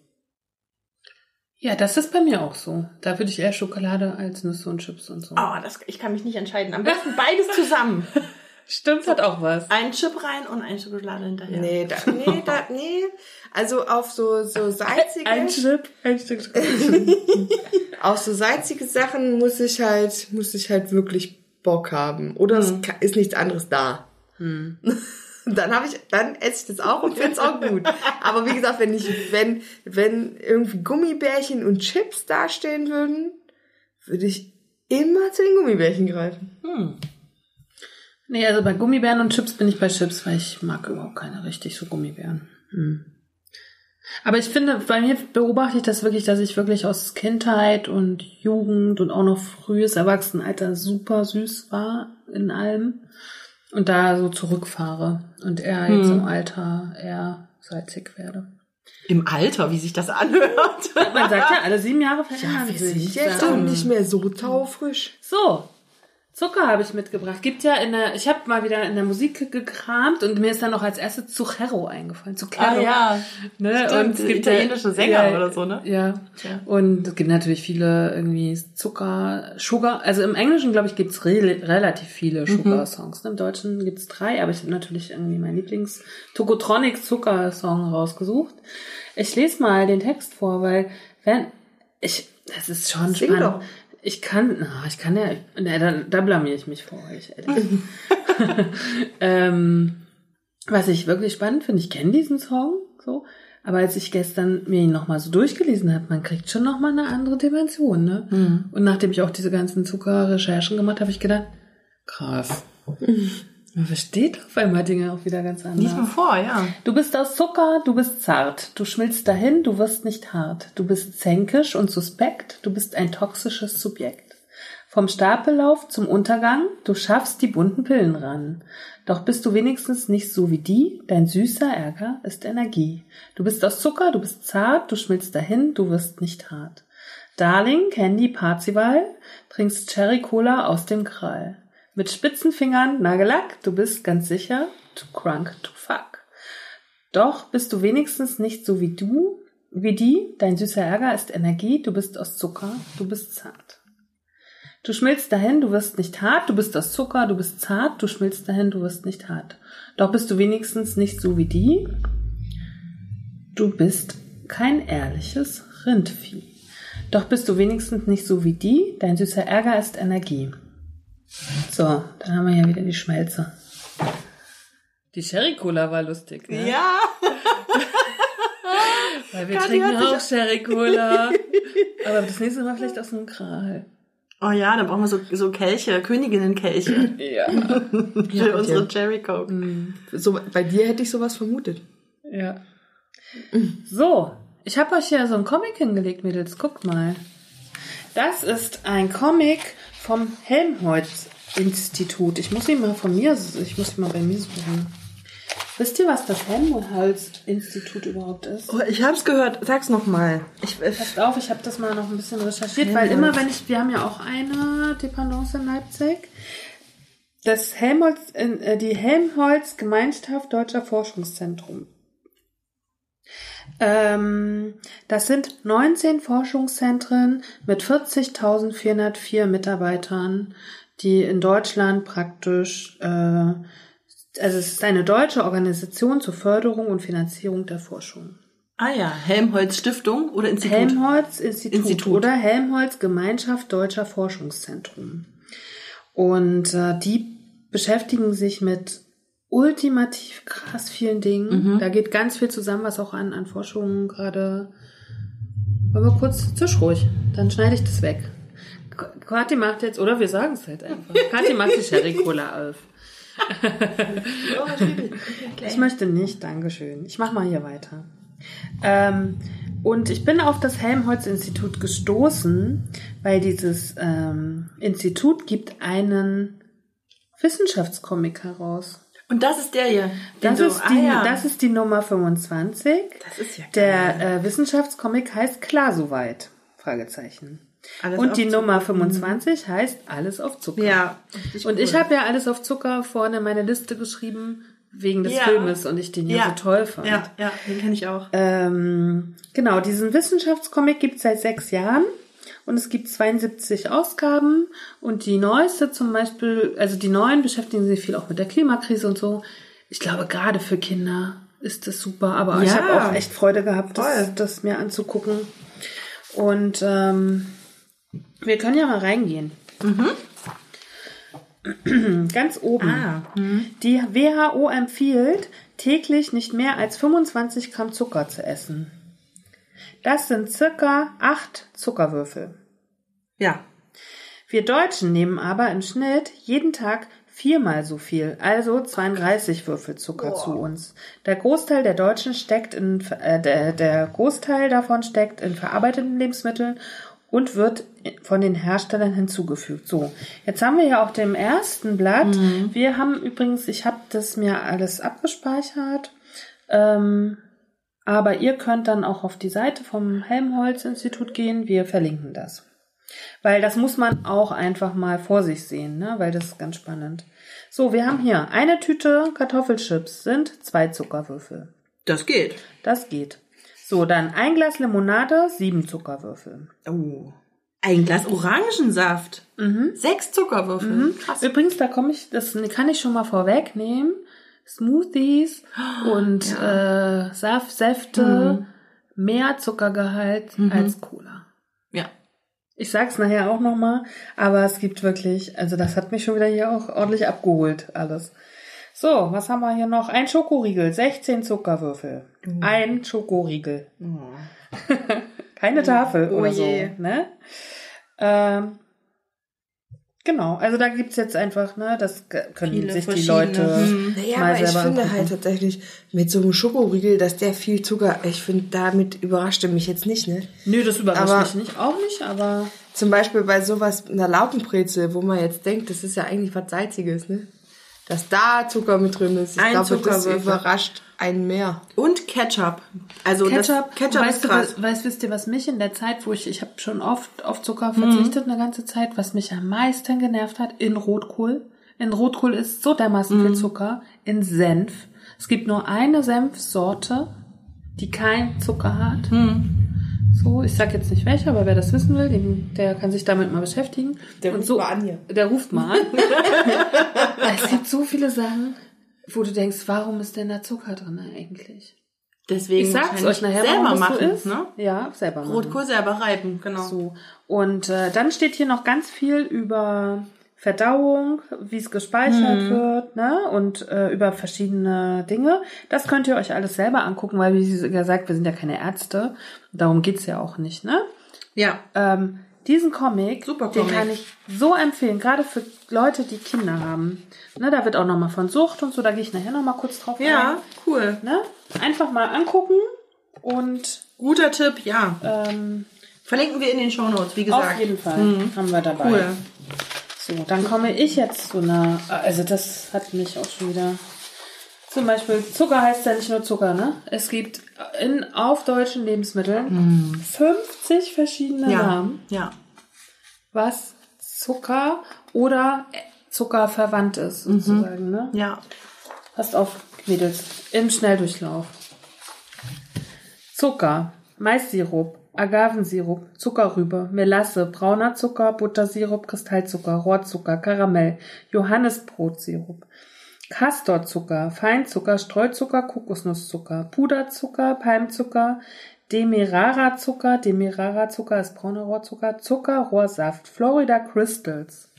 Ja, das ist bei mir auch so. Da würde ich eher Schokolade als Nüsse und Chips und so. Oh, das, ich kann mich nicht entscheiden. Am besten beides zusammen. Stimmt, hat auch was. Ein Chip rein und ein Schokolade hinterher. Nee, da, nee, da, nee. Also auf so, so salzige, Ein Chip, ein Stück Schokolade. auf so salzige Sachen muss ich halt, muss ich halt wirklich Bock haben. Oder es ka- ist nichts anderes da. Dann habe ich, dann esse ich das auch und finde es auch gut. Aber wie gesagt, wenn ich, wenn, wenn irgendwie Gummibärchen und Chips dastehen würden, würde ich immer zu den Gummibärchen greifen. Nee, also bei Gummibären und Chips bin ich bei Chips, weil ich mag überhaupt keine richtig so Gummibären. Hm. Aber ich finde, bei mir beobachte ich das wirklich, dass ich wirklich aus Kindheit und Jugend und auch noch frühes Erwachsenenalter super süß war in allem und da so zurückfahre und eher jetzt im Alter eher salzig werde. Im Alter, wie sich das anhört. Man sagt ja, alle sieben Jahre verändern Wir sich. jetzt Ja. auch nicht mehr so taufrisch. So, Zucker habe ich mitgebracht. Gibt ja in der, ich habe mal wieder in der Musik gekramt und mir ist dann noch als erstes Zucchero eingefallen. Zucchero. Ah, ja. Ne? Stimmt, es gibt italienische Sänger oder so, ne? Ja. Ja. Und es gibt natürlich viele irgendwie Zucker, Sugar. Also im Englischen, glaube ich, gibt's re relativ viele Sugar-Songs. Ne? Im Deutschen gibt's drei, aber ich habe natürlich irgendwie mein Lieblings Tokotronic Zucker-Song rausgesucht. Ich lese mal den Text vor, weil wenn ich, das ist schon Sing spannend. doch. Ich kann, na, ich kann ja, ne, da, da blamier ich mich vor euch, ehrlich. ähm, was ich wirklich spannend finde, ich kenne diesen Song so, aber als ich gestern mir ihn nochmal so durchgelesen habe, man kriegt schon nochmal eine andere Dimension, ne? Mhm. Und nachdem ich auch diese ganzen Zuckerrecherchen gemacht habe, ich gedacht, krass. Man versteht auf einmal Dinge auch wieder ganz anders. Lies mal vor, ja. Du bist aus Zucker, du bist zart. Du schmilzt dahin, du wirst nicht hart. Du bist zänkisch und suspekt, du bist ein toxisches Subjekt. Vom Stapellauf zum Untergang, du schaffst die bunten Pillen ran. Doch bist du wenigstens nicht so wie die, dein süßer Ärger ist Energie. Du bist aus Zucker, du bist zart, du schmilzt dahin, du wirst nicht hart. Darling, Candy, Parzival, trinkst Cherry Cola aus dem Krall. Mit spitzen Fingern, Nagellack, du bist ganz sicher, too crunk to fuck. Doch bist du wenigstens nicht so wie du, wie die, dein süßer Ärger ist Energie, du bist aus Zucker, du bist zart. Du schmilzt dahin, du wirst nicht hart, du bist aus Zucker, du bist zart, du schmilzt dahin, du wirst nicht hart. Doch bist du wenigstens nicht so wie die, du bist kein ehrliches Rindvieh. Doch bist du wenigstens nicht so wie die, dein süßer Ärger ist Energie. So, dann haben wir ja wieder die Schmelze. Die Sherry Cola war lustig, ne? Ja. Weil wir Kathi trinken auch Sherry Cola. Aber das nächste Mal vielleicht aus einem Kral. Oh ja, dann brauchen wir so, so Kelche, Königinnenkelche Ja. für unsere Cherry Coke. So, bei dir hätte ich sowas vermutet. Ja. So, ich habe euch hier so einen Comic hingelegt, Mädels. Guckt mal. Das ist ein Comic vom Helmholtz-Institut. Ich muss ihn mal von mir, ich muss ihn mal bei mir suchen. Wisst ihr, was das Helmholtz-Institut überhaupt ist? Oh, ich hab's gehört. Sag's noch mal. Ich, ich, Passt auf, ich habe das mal noch ein bisschen recherchiert, weil immer wenn ich, wir haben ja auch eine Dependance in Leipzig, das Helmholtz, äh, die Helmholtz Gemeinschaft Deutscher Forschungszentrum. Ähm, das sind 19 Forschungszentren mit 40.404 Mitarbeitern, die in Deutschland praktisch, äh, also es ist eine deutsche Organisation zur Förderung und Finanzierung der Forschung. ah ja, Helmholtz Stiftung oder Institut? Helmholtz Institut, Institut. oder Helmholtz Gemeinschaft Deutscher Forschungszentrum. Und äh, die beschäftigen sich mit ultimativ krass vielen Dingen. Da geht ganz viel zusammen, was auch an, an Forschung gerade. Wir kurz zisch ruhig, dann schneide ich das weg. K- Kathi macht jetzt, oder wir sagen es halt einfach. Kathi macht die Sherry Cola auf. Ich möchte nicht, Dankeschön. Ich mache mal hier weiter. Ähm, und ich bin auf das Helmholtz-Institut gestoßen, weil dieses ähm, Institut gibt einen Wissenschaftscomic heraus. Und das ist der hier. Das, du- ist ah die, ja. das ist die Nummer 25. Das ist ja geil. Der äh, Wissenschaftscomic heißt Klar soweit? Fragezeichen. Alles Und die Zucker. Nummer 25 heißt Alles auf Zucker. Ja. Und ich cool. habe ja Alles auf Zucker vorne in meine Liste geschrieben, wegen des Ja. Filmes und ich den ja, ja. so toll fand. Ja, ja, den kenne ich auch. Ähm, genau, diesen Wissenschaftscomic gibt es seit sechs Jahren. Und es gibt 72 Ausgaben und die neueste zum Beispiel, also die neuen beschäftigen sich viel auch mit der Klimakrise und so. Ich glaube, gerade für Kinder ist das super, aber ich Ja. habe auch echt Freude gehabt, das, das mir anzugucken. Und ähm, wir können ja mal reingehen. Ganz oben. Ah, Die WHO empfiehlt, täglich nicht mehr als 25 Gramm Zucker zu essen. Das sind circa 8 Zuckerwürfel. Ja. Wir Deutschen nehmen aber im Schnitt jeden Tag viermal so viel, also 32 Würfel Zucker zu uns. Der Großteil der Deutschen steckt in, äh, der, der Großteil davon steckt in verarbeiteten Lebensmitteln und wird von den Herstellern hinzugefügt. So, jetzt haben wir ja auf dem ersten Blatt, wir haben übrigens, ich habe das mir alles abgespeichert, ähm, aber ihr könnt dann auch auf die Seite vom Helmholtz-Institut gehen, wir verlinken das. Weil das muss man auch einfach mal vor sich sehen, ne? weil das ist ganz spannend. So, wir haben hier eine Tüte Kartoffelchips sind zwei Zuckerwürfel. Das geht. Das geht. So, dann ein Glas Limonade, sieben Zuckerwürfel. Oh. Ein Glas Orangensaft. Sechs Zuckerwürfel. Krass. Übrigens, da komme ich, das kann ich schon mal vorwegnehmen. Smoothies und äh, Saft, Säfte, mehr Zuckergehalt als Cola. Ja. Ich sag's nachher auch nochmal, aber es gibt wirklich, also das hat mich schon wieder hier auch ordentlich abgeholt, alles. So, was haben wir hier noch? Ein Schokoriegel, 16 Zuckerwürfel. Ein Schokoriegel. Keine Tafel Oh oder je. so, ne? Ähm, genau, also da gibt's jetzt einfach, ne, das können Viele sich die. Leute Hm. Naja, mal aber ich finde angucken. halt tatsächlich mit so einem Schokoriegel, dass der viel Zucker, ich finde, damit überrascht er mich jetzt nicht, ne? Nö, das überrascht Aber- mich nicht, auch nicht, aber Zum Beispiel bei sowas, einer Laugenbrezel, wo man jetzt denkt, das ist ja eigentlich was Salziges, ne? Dass da Zucker mit drin ist. Ich Ein glaube, das überrascht einen mehr. Und Ketchup. Also Ketchup, das Ketchup weißt ist du, krass. was, weißt, wisst ihr, was mich in der Zeit, wo ich, ich habe schon oft auf Zucker verzichtet, eine ganze Zeit, was mich am meisten genervt hat, in Rotkohl. In Rotkohl ist so dermaßen viel Zucker. In Senf. Es gibt nur eine Senfsorte, die keinen Zucker hat. So, ich sag jetzt nicht welcher, aber wer das wissen will, den, der kann sich damit mal beschäftigen. Der Und ruft so, mal an hier. Der ruft mal an. es gibt so viele Sachen, wo du denkst, warum ist denn da Zucker drin eigentlich? Deswegen Ich sag's euch nachher, selber machen, so ist. ne? Ja, selber machen. Rotkohl selber reiben, genau. So. Und äh, dann steht hier noch ganz viel über Verdauung, wie es gespeichert wird, ne? Und äh, über verschiedene Dinge. Das könnt ihr euch alles selber angucken, weil wie sie gesagt, wir sind ja keine Ärzte. Darum geht's ja auch nicht, ne? Ja. Ähm, diesen Comic, Super den Comic. kann ich so empfehlen, gerade für Leute, die Kinder haben. Ne, da wird auch noch mal von Sucht und so, da gehe ich nachher noch mal kurz drauf Ja, ein. cool. Ne? Einfach mal angucken und Guter Tipp, ja. ähm, Verlinken wir in den Shownotes, wie gesagt. auf jeden Fall haben wir dabei. Cool. So, dann komme ich jetzt zu einer, also das hat mich auch schon wieder. Zum Beispiel, Zucker heißt ja nicht nur Zucker, ne? Es gibt in, auf deutschen Lebensmitteln 50 verschiedene Ja. Namen, Ja. was Zucker oder Zucker verwandt ist, sozusagen, ne? Ja. Passt auf, Mädels, im Schnelldurchlauf. Zucker, Maissirup, Agavensirup, Zuckerrübe, Melasse, brauner Zucker, Buttersirup, Kristallzucker, Rohrzucker, Karamell, Johannisbrotsirup, Castorzucker, Feinzucker, Streuzucker, Kokosnusszucker, Puderzucker, Palmzucker, Demerara-Zucker, Demerara-Zucker ist brauner Rohrzucker, Zucker, Rohrsaft, Florida Crystals.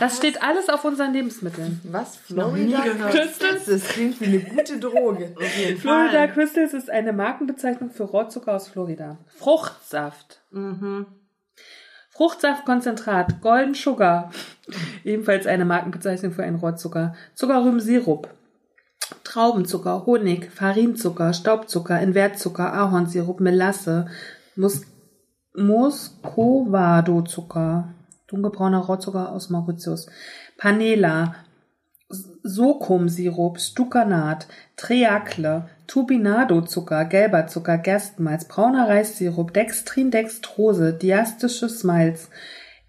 Das steht alles auf unseren Lebensmitteln. Was? Florida. Crystals? Das klingt wie eine gute Droge. Florida. Crystals ist eine Markenbezeichnung für Rohrzucker aus Florida. Fruchtsaft. Fruchtsaftkonzentrat, Golden Sugar. Ebenfalls eine Markenbezeichnung für einen Rohrzucker. Zuckerrübensirup. Traubenzucker, Honig, Farinzucker, Staubzucker, Invertzucker, Ahornsirup, Melasse, Mus Muscovado-Zucker, dunkelbrauner Rohrzucker aus Mauritius, Panela, Sokumsirup, Stukanat, Treakle, Turbinado-Zucker, gelber Zucker, Gerstenmalz, brauner Reissirup, Dextrin, Dextrose, diastisches Malz,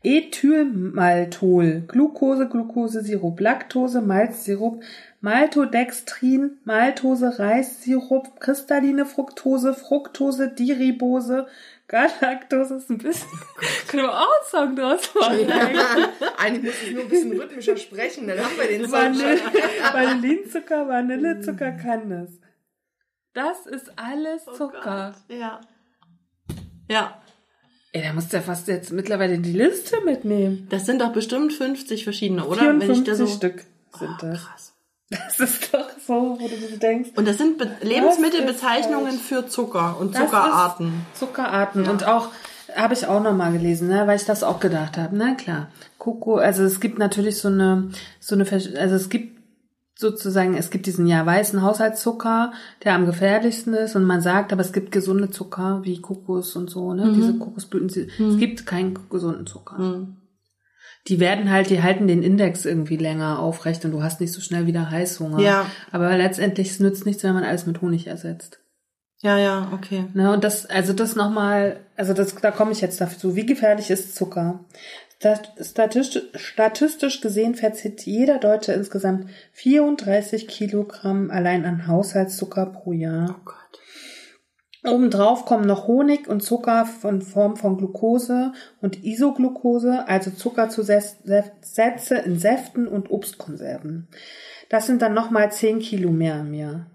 Ethylmaltol, Glucose, Glukosesirup, Laktose, Malzsirup, Maltodextrin, Maltose, Reissirup, kristalline Fructose, Fructose, Diribose, Galaktose ist ein bisschen. Können wir auch einen Song draus machen? Eigentlich muss ich nur ein bisschen rhythmischer sprechen, dann haben wir den Song Vanille. Vanillinzucker, Vanillezucker kann das. Ist alles Zucker. Ja. Ja. Ey, da musst du ja fast jetzt mittlerweile die Liste mitnehmen. Das sind doch bestimmt 50 verschiedene, oder? Wenn ich 54 da so. Stück sind Oh, das. krass. Das ist doch so, wo du dir denkst. Und das sind Be Lebensmittelbezeichnungen für Zucker und Zuckerarten. Zuckerarten. Und auch, habe ich auch nochmal gelesen, ne, weil ich das auch gedacht habe. Na klar. Koko, also es gibt natürlich so eine, so eine, also es gibt sozusagen, es gibt diesen ja weißen Haushaltszucker, der am gefährlichsten ist und man sagt, aber es gibt gesunde Zucker wie Kokos und so, ne, diese Kokosblüten. Es gibt keinen gesunden Zucker. Mhm. Die werden halt, die halten den Index irgendwie länger aufrecht und du hast nicht so schnell wieder Heißhunger. Ja. Aber letztendlich es nützt nichts, wenn man alles mit Honig ersetzt. Ja, ja, okay. Ne, und das, also das nochmal, also das, da komme ich jetzt dazu. Wie gefährlich ist Zucker? Stat- Statistisch, gesehen verzehrt jeder Deutsche insgesamt 34 Kilogramm allein an Haushaltszucker pro Jahr. Oh Gott. Obendrauf kommen noch Honig und Zucker von Form von Glucose und Isoglucose, also Zuckerzusätze in Säften und Obstkonserven. Das sind dann nochmal 10 Kilo mehr im Jahr.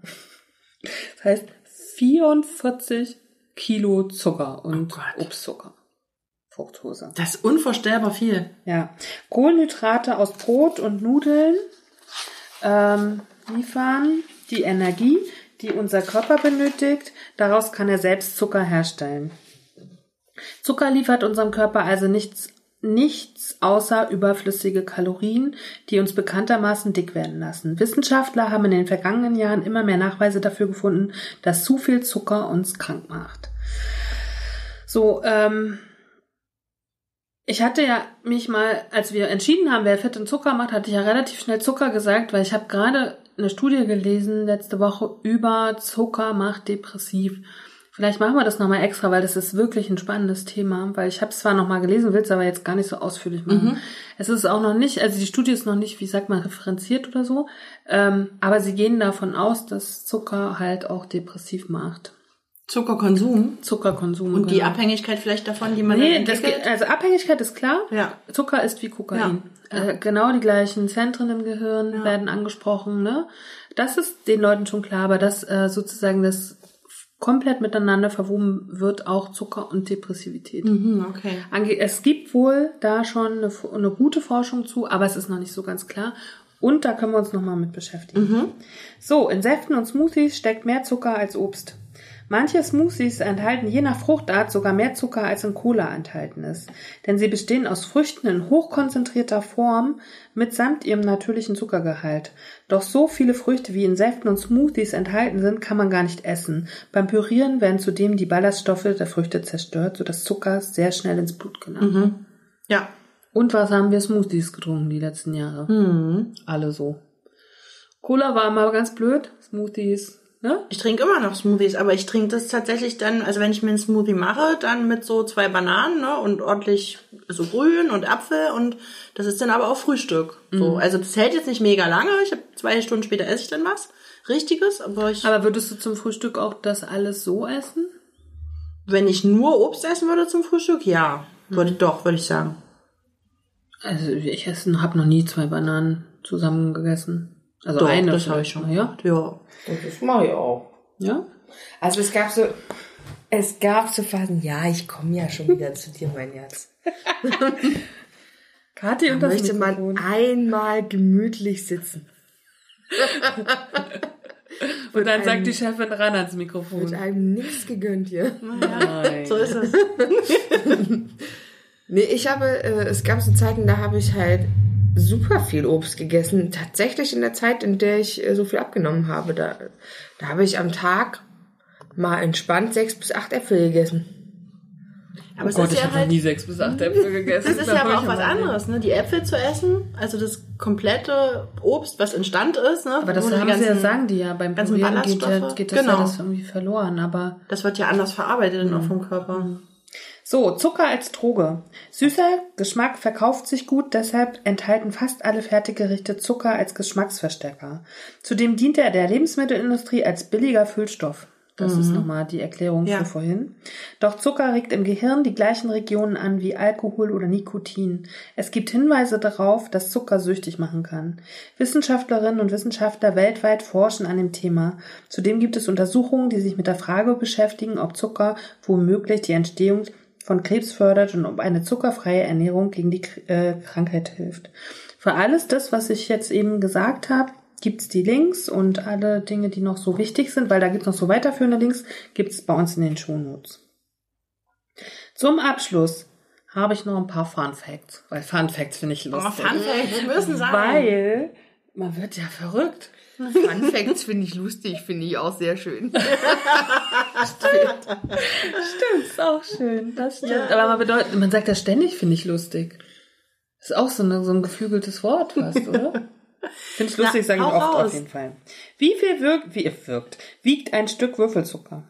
Das heißt 44 Kilo Zucker und Oh. Obstzucker. Fructose. Das ist unvorstellbar viel. Ja. Kohlenhydrate aus Brot und Nudeln ähm, liefern die Energie, die unser Körper benötigt. Daraus kann er selbst Zucker herstellen. Zucker liefert unserem Körper also nichts, nichts außer überflüssige Kalorien, die uns bekanntermaßen dick werden lassen. Wissenschaftler haben in den vergangenen Jahren immer mehr Nachweise dafür gefunden, dass zu viel Zucker uns krank macht. So, ähm, ich hatte ja mich mal, als wir entschieden haben, wer Fett und Zucker macht, hatte ich ja relativ schnell Zucker gesagt, weil ich habe gerade eine Studie gelesen letzte Woche über Zucker macht depressiv. Vielleicht machen wir das nochmal extra, weil das ist wirklich ein spannendes Thema, weil ich habe es zwar nochmal gelesen, will es aber jetzt gar nicht so ausführlich machen. Es ist auch noch nicht, also die Studie ist noch nicht, wie sagt man, referenziert oder so, ähm, aber sie gehen davon aus, dass Zucker halt auch depressiv macht. Zuckerkonsum Zuckerkonsum. und die genau. Abhängigkeit vielleicht davon, die man Nee, das geht, also Abhängigkeit ist klar. Ja. Zucker ist wie Kokain. Äh, genau die gleichen Zentren im Gehirn werden angesprochen. Ne? Das ist den Leuten schon klar, aber dass äh, sozusagen das komplett miteinander verwoben wird, auch Zucker und Depressivität. Mhm, okay. Ange es gibt wohl da schon eine, eine gute Forschung zu, aber es ist noch nicht so ganz klar. Und da können wir uns nochmal mit beschäftigen. So, in Säften und Smoothies steckt mehr Zucker als Obst. Manche Smoothies enthalten je nach Fruchtart sogar mehr Zucker als in Cola enthalten ist, denn sie bestehen aus Früchten in hochkonzentrierter Form mitsamt ihrem natürlichen Zuckergehalt. Doch so viele Früchte wie in Säften und Smoothies enthalten sind, kann man gar nicht essen. Beim Pürieren werden zudem die Ballaststoffe der Früchte zerstört, sodass Zucker sehr schnell ins Blut gelangt. Ja. Und was haben wir Smoothies getrunken die letzten Jahre? Mhm. Alle so. Cola war mal ganz blöd, Smoothies, ne? Ich trinke immer noch Smoothies, aber ich trinke das tatsächlich dann, also wenn ich mir einen Smoothie mache, dann mit so zwei Bananen ne, und ordentlich so Grün und Apfel und das ist dann aber auch Frühstück. So, also das hält jetzt nicht mega lange. Ich habe zwei Stunden später esse ich dann was Richtiges, aber ich, Aber würdest du zum Frühstück auch das alles so essen? wenn ich nur Obst essen würde zum Frühstück, ja, würde doch, würde ich sagen. Also ich esse, habe noch nie zwei Bananen zusammen gegessen. Also Doch, eine das habe ich schon. ja? Ja. Das mache ich auch. Ja? Also es gab so, es gab so Phasen, ja, ich komme ja schon wieder zu dir, mein Herz. Kathi Da und das möchte man einmal gemütlich sitzen. Und dann sagt einem- die Chefin ran ans Mikrofon. einem nichts gegönnt hier. Nein. So ist es. Nee, ich habe, äh, es gab so Zeiten, da habe ich halt super viel Obst gegessen. Tatsächlich in der Zeit, in der ich äh, so viel abgenommen habe. Da, da habe ich am Tag mal entspannt sechs bis acht Äpfel gegessen. Aber Oh es Gott, ist ich ja habe noch halt, nie sechs bis acht Äpfel gegessen. das ist ja aber auch was anderes, ne? Die Äpfel zu essen, also das komplette Obst, was in Stand ist, ne? Aber das haben sie ja, ganzen- sagen die ja, beim ganzen Pürieren geht, geht das Genau. ja das irgendwie verloren. Aber Das wird ja anders verarbeitet dann auch Mhm. vom Körper. So, Zucker als Droge. Süßer Geschmack verkauft sich gut, deshalb enthalten fast alle Fertiggerichte Zucker als Geschmacksverstärker. Zudem dient er der Lebensmittelindustrie als billiger Füllstoff. Das ist nochmal die Erklärung Ja. für vorhin. Doch Zucker regt im Gehirn die gleichen Regionen an wie Alkohol oder Nikotin. Es gibt Hinweise darauf, dass Zucker süchtig machen kann. Wissenschaftlerinnen und Wissenschaftler weltweit forschen an dem Thema. Zudem gibt es Untersuchungen, die sich mit der Frage beschäftigen, ob Zucker womöglich die Entstehung von Krebs fördert und ob eine zuckerfreie Ernährung gegen die äh, Krankheit hilft. Für alles das, was ich jetzt eben gesagt habe, gibt's die Links und alle Dinge, die noch so wichtig sind, weil da gibt's noch so weiterführende Links, gibt's bei uns in den Shownotes. Zum Abschluss habe ich noch ein paar Fun Facts, weil Fun Facts finde ich Oh, lustig. Fun Facts müssen sein. weil man wird ja verrückt. Fun Facts finde ich lustig, finde ich auch sehr schön. Stimmt, ist auch schön. Das stimmt. Aber man bedeutet, man sagt ja ständig, finde ich lustig. Ist auch so, eine, so ein geflügeltes Wort fast, oder? Finde ich lustig, sage ich oft raus. auf jeden Fall. Wie viel wirkt, wie wirkt, wiegt ein Stück Würfelzucker?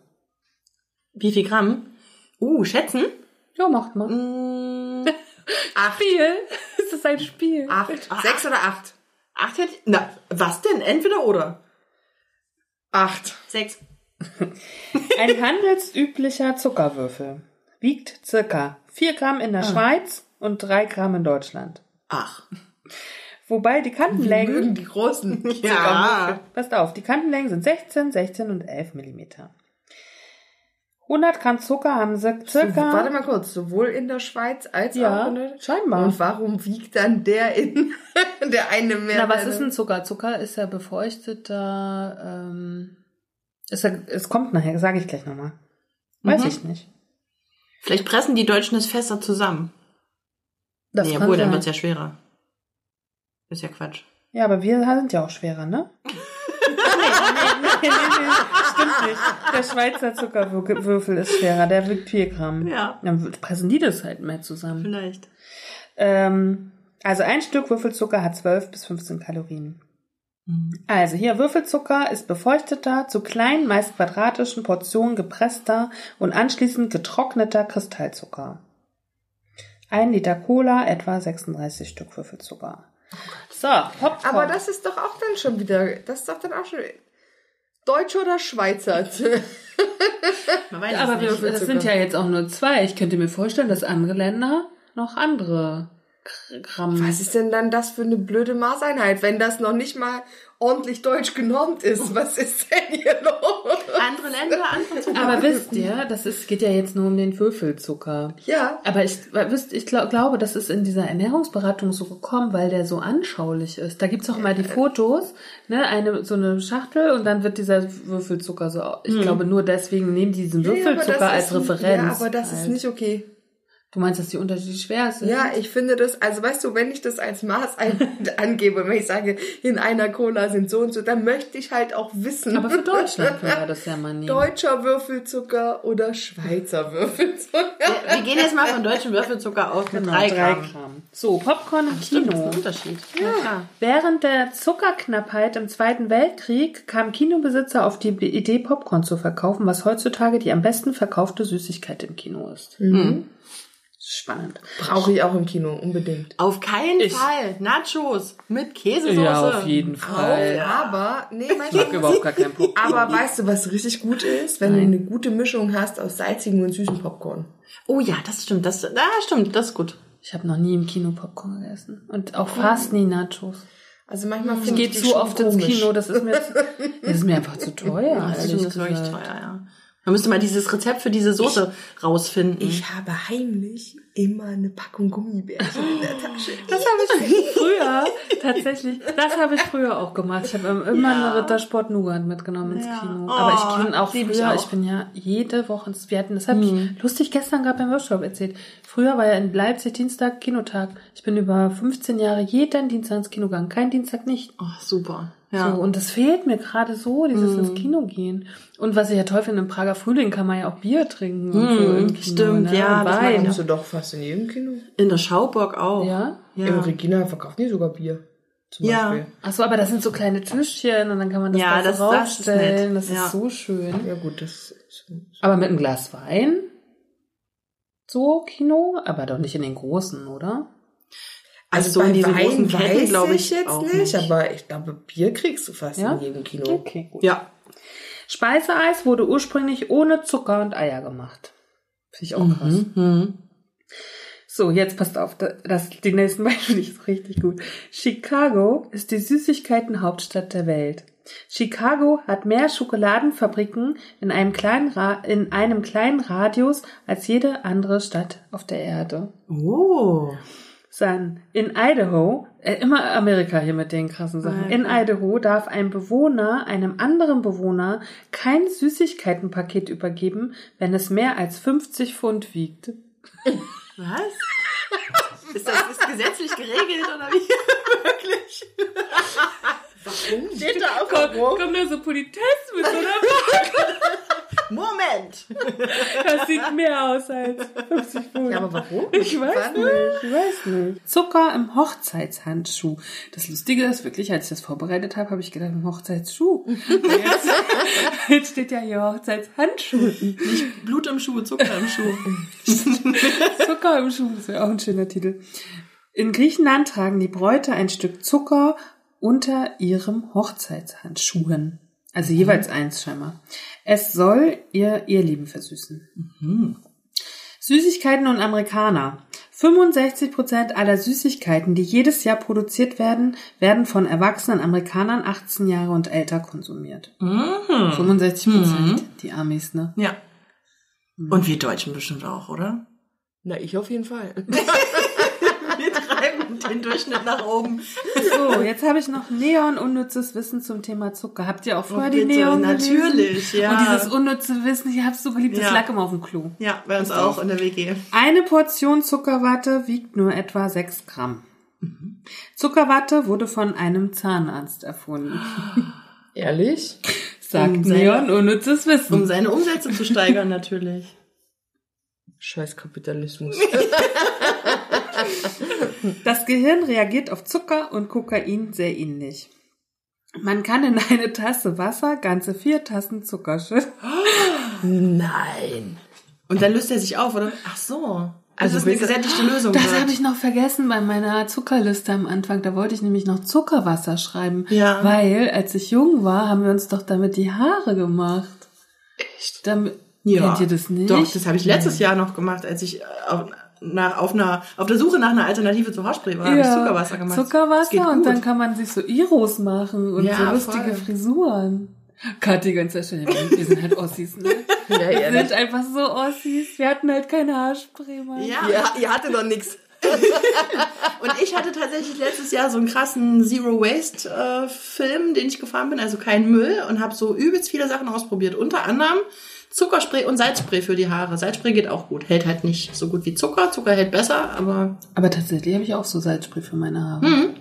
Wie viel Gramm? Uh, schätzen? Ja, macht mal. Mm, Spiel? Ist das ein Spiel? Acht. Sechs oder acht? Acht hätte ich- Na, was denn? Entweder oder. Acht. Sechs. Ein handelsüblicher Zuckerwürfel wiegt circa 4 Gramm in der Schweiz und 3 Gramm in Deutschland. Ach. Wobei die Kantenlängen, Mögen die großen. Ja. passt auf, die Kantenlängen sind 16, 16 und 11 Millimeter. 100 Gramm Zucker haben sie circa... Warte mal kurz, sowohl in der Schweiz als Ja, auch in der scheinbar. Und warum wiegt dann der in der eine mehr? Na, was ist ein Zucker? Zucker ist ja befeuchteter, ähm, ist ja, es kommt nachher, sage ich gleich nochmal. Weiß Mhm. ich nicht. Vielleicht pressen die Deutschen es fester zusammen. Das nee, obwohl, dann sein. wird's ja schwerer. Ist ja Quatsch. Ja, aber wir sind ja auch schwerer, ne? nee, nee, nee, nee, nee, stimmt nicht. Der Schweizer Zuckerwürfel ist schwerer, der wiegt 4 Gramm. Ja. Dann pressen die das halt mehr zusammen. Vielleicht. Ähm, also ein Stück Würfelzucker hat 12 bis 15 Kalorien. Also hier Würfelzucker ist befeuchteter, zu kleinen, meist quadratischen Portionen gepresster und anschließend getrockneter Kristallzucker. Ein Liter Cola, etwa 36 Stück Würfelzucker. So, Popcorn. Aber das ist doch auch dann schon wieder, das ist doch dann auch schon Deutsch oder Schweizer. Man weiß Aber es wir, nicht. das sind ja jetzt auch nur zwei. Ich könnte mir vorstellen, dass andere Länder noch andere Gramm. Was ist denn dann das für eine blöde Maßeinheit, wenn das noch nicht mal ordentlich deutsch genormt ist? Was ist denn hier los? Andere Länder, andere Zucker. Aber wisst ihr, das ist, geht ja jetzt nur um den Würfelzucker. Ja. Aber ich, wisst, ich glaub, glaube, das ist in dieser Ernährungsberatung so gekommen, weil der so anschaulich ist. Da gibt's auch immer die Fotos, ne, eine, so eine Schachtel und dann wird dieser Würfelzucker so, ich glaube, nur deswegen nehmen die diesen Ja, Würfelzucker das als ist- Referenz. Ja, aber das ist als- nicht okay. Du meinst, dass die Unterschiede schwer sind? Ja, ich finde das, also weißt du, wenn ich das als Maß ein, angebe, wenn ich sage, in einer Cola sind so und so, dann möchte ich halt auch wissen. Aber für Deutschland können wir das ja mal nehmen. Deutscher Würfelzucker oder Schweizer Würfelzucker. Wir gehen jetzt mal von deutschem Würfelzucker aus mit Genau, drei drei Gramm. Gramm. So, Popcorn im Stimmt, das ist Kino. ein Unterschied. Ja, klar. Während der Zuckerknappheit im Zweiten Weltkrieg kamen Kinobesitzer auf die Idee, Popcorn zu verkaufen, was heutzutage die am besten verkaufte Süßigkeit im Kino ist. Spannend. Brauche ich auch im Kino, unbedingt. Auf keinen Ich- Fall. Nachos mit Käsesoße. jeden Auch, aber, nee, Ich mag überhaupt gar keinen Popcorn. Aber weißt du, was richtig gut ist? Wenn du eine gute Mischung hast aus salzigem und süßem Popcorn. Oh ja, das stimmt. Das, ah, stimmt, das ist gut. Ich habe noch nie im Kino Popcorn gegessen. Und auch fast nie Nachos. Also manchmal Ich finde gehe ich die zu oft ins komisch. Kino, das ist mir, das ist mir einfach zu teuer. Das ist wirklich teuer, ja. Man müsste mal dieses Rezept für diese Soße rausfinden. Ich habe heimlich immer eine Packung Gummibärchen in der Tasche. Das habe ich früher tatsächlich. Das habe ich früher auch gemacht. Ich habe immer Ja. eine Rittersport Nougat mitgenommen ins Ja. Kino. Oh, Aber ich bin auch früher. ich Ich, auch. bin ja jede Woche. ins- Wir hatten, das habe ich lustig gestern gerade beim Workshop erzählt. Früher war ja in Leipzig Dienstag Kinotag. Ich bin über 15 Jahre jeden Dienstag ins Kino gegangen. Kein Dienstag nicht. oh, super. Ja. So, und das fehlt mir gerade so, dieses ins Kino gehen. Und was ich ja toll finde, im Prager Frühling kann man ja auch Bier trinken und so im Kino. stimmt, ne? ja, Und das Wein. Du doch fast in jedem Kino. In der Schauburg auch. Ja? Ja. Im Original verkauft die sogar Bier. Zum Ja. Beispiel. Ach so, aber das sind so kleine Tischchen und dann kann man das Ja, da das- so das ist. Das ist, Ja. so schön. Ja gut, das ist... Aber mit einem Glas Wein? So Kino? Aber doch nicht in den großen, oder? Also so in diesen großen Ketten, glaube ich ich, jetzt auch nicht, nicht. aber ich glaube, Bier kriegst du fast Ja? in jedem Kino. Okay, gut. Ja. Speiseeis wurde ursprünglich ohne Zucker und Eier gemacht. Finde ich auch krass. Mhm. So, jetzt passt auf, das, die nächsten Beispiele ist richtig gut. Chicago ist die Süßigkeitenhauptstadt der Welt. Chicago hat mehr Schokoladenfabriken in einem kleinen, Ra in einem kleinen Radius als jede andere Stadt auf der Erde. Oh. Dann in Idaho, äh, immer Amerika hier mit den krassen Sachen. In Idaho darf ein Bewohner einem anderen Bewohner kein Süßigkeitenpaket übergeben, wenn es mehr als 50 Pfund wiegt. Was? Ist das ist gesetzlich geregelt oder wie? Wirklich? Warum? Steht da auch irgendwo? Kommt da so Politesse mit so einer Moment. Das sieht mehr aus als 50 Pfund. Ja, aber warum? Ich weiß nicht, ich weiß nicht. Zucker im Hochzeitshandschuh. Das Lustige ist wirklich, als ich das vorbereitet habe, habe ich gedacht, im Hochzeitsschuh. Jetzt, jetzt steht ja hier Hochzeitshandschuh. Nicht Blut im Schuh, Zucker im Schuh. Zucker im Schuh, das wäre auch ein schöner Titel. In Griechenland tragen die Bräute ein Stück Zucker unter ihrem Hochzeitshandschuhen. Also jeweils eins scheinbar. Es soll ihr ihr Leben versüßen. Süßigkeiten und Amerikaner. 65% aller Süßigkeiten, die jedes Jahr produziert werden, werden von erwachsenen Amerikanern 18 Jahre und älter konsumiert. 65%, die Amis, ne? Ja. Und wir Deutschen bestimmt auch, oder? Na, ich auf jeden Fall. Den Durchschnitt nach oben. So, jetzt habe ich noch Neon unnützes Wissen zum Thema Zucker. Habt ihr auch vorher Oh, die bitte, Neon gelesen? natürlich, ja. Und dieses unnütze Wissen, ich hab's so geliebt, das Ja. lag immer auf dem Klo. Ja, bei uns auch in der WG. Eine Portion Zuckerwatte wiegt nur etwa 6 Gramm. Zuckerwatte wurde von einem Zahnarzt erfunden. Ehrlich? Sagt Um seine- Neon unnützes Wissen. Um seine Umsätze zu steigern, natürlich. Scheiß Kapitalismus. Das Gehirn reagiert auf Zucker und Kokain sehr ähnlich. Man kann in eine Tasse Wasser ganze vier Tassen Zucker schütten. Nein. Und dann löst er sich auf, oder? Ach so. Also das ist eine gesättigte Lösung. Das habe ich noch vergessen bei meiner Zuckerliste am Anfang. Da wollte ich nämlich noch Zuckerwasser schreiben. Ja. Weil, als ich jung war, haben wir uns doch damit die Haare gemacht. Echt? Damit, Kennt ihr das nicht? Doch, das habe ich letztes Jahr noch gemacht, als ich äh, auf, nach, auf, einer, auf der Suche nach einer Alternative zu Haarspray war. habe ich Zuckerwasser gemacht. Zuckerwasser und dann kann man sich so Iros machen und Ja, so lustige voll. Frisuren. Kathi, ganz ehrlich, wir sind halt Ossis, ne? ja, Wir sind einfach so Ossis. Wir hatten halt keine Haarspray, Mann. Ja, Ja, ihr hattet doch nix. und ich hatte tatsächlich letztes Jahr so einen krassen Zero Waste äh, Film, den ich gefahren bin, also kein Müll und habe so übelst viele Sachen ausprobiert. Unter anderem Zuckerspray und Salzspray für die Haare. Salzspray geht auch gut, hält halt nicht so gut wie Zucker. Zucker hält besser, aber Aber tatsächlich habe ich auch so Salzspray für meine Haare.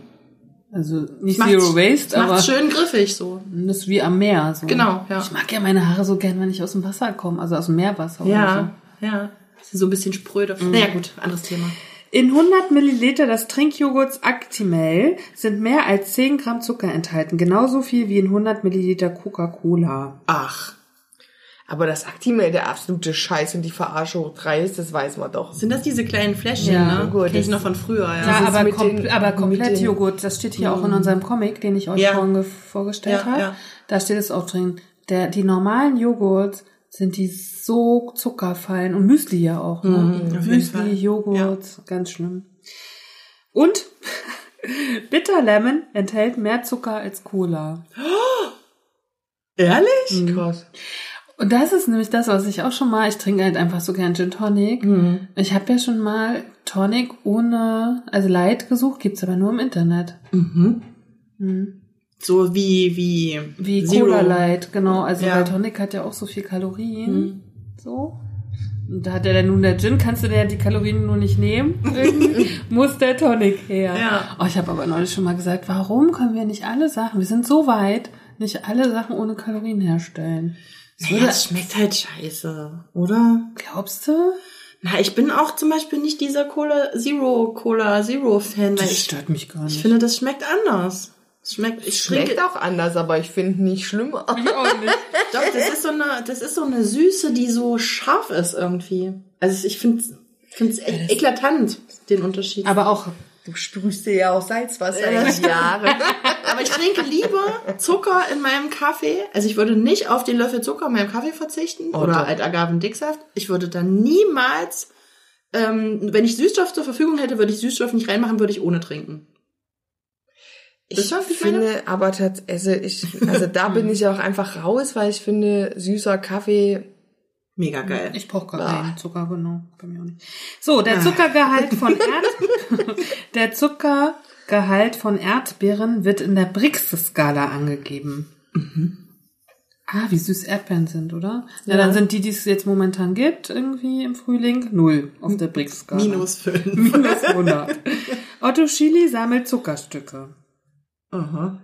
Also nicht macht's- Zero Waste, aber macht's schön griffig so. das ist wie am Meer. So. Genau, ja. Ich mag ja meine Haare so gern, wenn ich aus dem Wasser komme, also aus dem Meerwasser. oder Ja, ja. Sie so ein bisschen spröde. Naja, gut, anderes Thema. so. In 100 Milliliter des Trinkjoghurts Actimel sind mehr als 10 Gramm Zucker enthalten. Genauso viel wie in 100 Milliliter Coca-Cola. Ach, Aber das Actimel der absolute Scheiß und die Verarsche hoch drei ist, das weiß man doch. sind das diese kleinen Fläschchen, Ja, ne? gut, Kenn ich noch von früher, ja. Ja, aber, kom den- aber komplett den- Joghurt, das steht hier auch in unserem Comic, den ich euch Ja. vorhin ge- vorgestellt Ja, habe. ja. Da steht es auch drin. Der, die normalen Joghurts sind die so zuckerfallen und Müsli ja auch. Ne? Mhm, Fall. Müsli, Joghurt, ganz schlimm. Und Bitter Lemon enthält mehr Zucker als Cola. Ehrlich? Krass. Und das ist nämlich das, was ich auch schon mal, ich trinke halt einfach so gern Gin Tonic. Mhm. Ich habe ja schon mal Tonic ohne, also Light gesucht, gibt's aber nur im Internet. Mhm. Mhm. So wie, wie, Wie Zero. Cola Light, genau. Also Ja. Mhm. weil Tonic hat ja auch so viel Kalorien. So. Und da hat ja dann nun der Gin, kannst du ja die Kalorien nur nicht nehmen. Muss der Tonic her. Ja. Oh, ich habe aber neulich schon mal gesagt, warum können wir nicht alle Sachen, wir sind so weit, nicht alle Sachen ohne Kalorien herstellen? Das Ja, würde, das schmeckt halt scheiße, oder? glaubst du? Na, ich bin auch zum Beispiel nicht dieser Cola Zero, Cola Zero Fan, Das ich, stört mich gar nicht. ich finde, das schmeckt anders. Es schmeckt, ich Schmeckt trinke, auch anders, aber ich finde nicht schlimmer. auch nicht. doch, das ist so eine, das ist so eine Süße, die so scharf ist irgendwie. Also ich finde, finde es echt eklatant, den Unterschied. Aber auch Du sprühst dir ja auch Salzwasser in die Jahre. Aber ich trinke lieber Zucker in meinem Kaffee. Also ich würde nicht auf den Löffel Zucker in meinem Kaffee verzichten Oh, oder doch. halt Agavendicksaft. Ich würde dann niemals, ähm, wenn ich Süßstoff zur Verfügung hätte, würde ich Süßstoff nicht reinmachen, würde ich ohne trinken. Ich was ich meine? finde aber tatsächlich, also, ich, also da bin ich auch einfach raus, weil ich finde, süßer Kaffee, Mega geil. Ich brauche gar keinen Zucker, genau. Bei mir auch nicht. So, der Zuckergehalt von Erd der Zuckergehalt von Erdbeeren wird in der Brix-Skala angegeben. Ah, wie süß Erdbeeren sind, oder? Ja, dann sind die, die es jetzt momentan gibt, irgendwie im Frühling, null auf der Brix-Skala. Minus fünf. Minus 100. Otto Schili sammelt Zuckerstücke. Aha.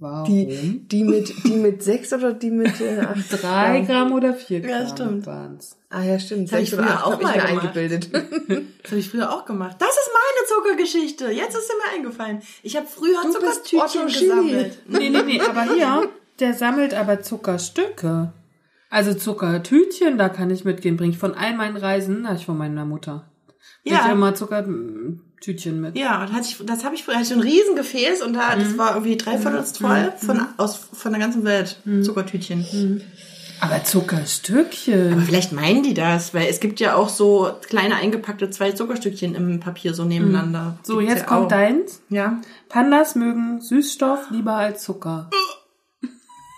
Warum? die, die mit, die mit sechs oder die mit äh, acht Drei Gramm oder vier Gramm Ja, stimmt. waren's. Ah ja, stimmt. hab ich Sechs oder früher auch ich mal gemacht. eingebildet. Das habe ich früher auch gemacht. Das ist meine Zuckergeschichte. Jetzt ist sie mir eingefallen. Ich habe früher Du Zuckertütchen gesammelt. Nee, nee, nee, aber hier, der sammelt aber Zuckerstücke. Also Zuckertütchen, da kann ich mitgehen. Bring ich von all meinen Reisen, na, ich von meiner Mutter. Ja. ich immer Zuckertütchen mit. Ja, und hatte ich, das habe ich früher, hatte ich so ein Riesengefäß und da, das war irgendwie dreiviertels voll von, aus, von der ganzen Welt. Zuckertütchen. Aber Zuckerstückchen. Aber vielleicht meinen die das, weil es gibt ja auch so kleine eingepackte zwei Zuckerstückchen im Papier so nebeneinander. So, Gibt's jetzt ja kommt auch. deins. Ja. Pandas mögen Süßstoff lieber als Zucker.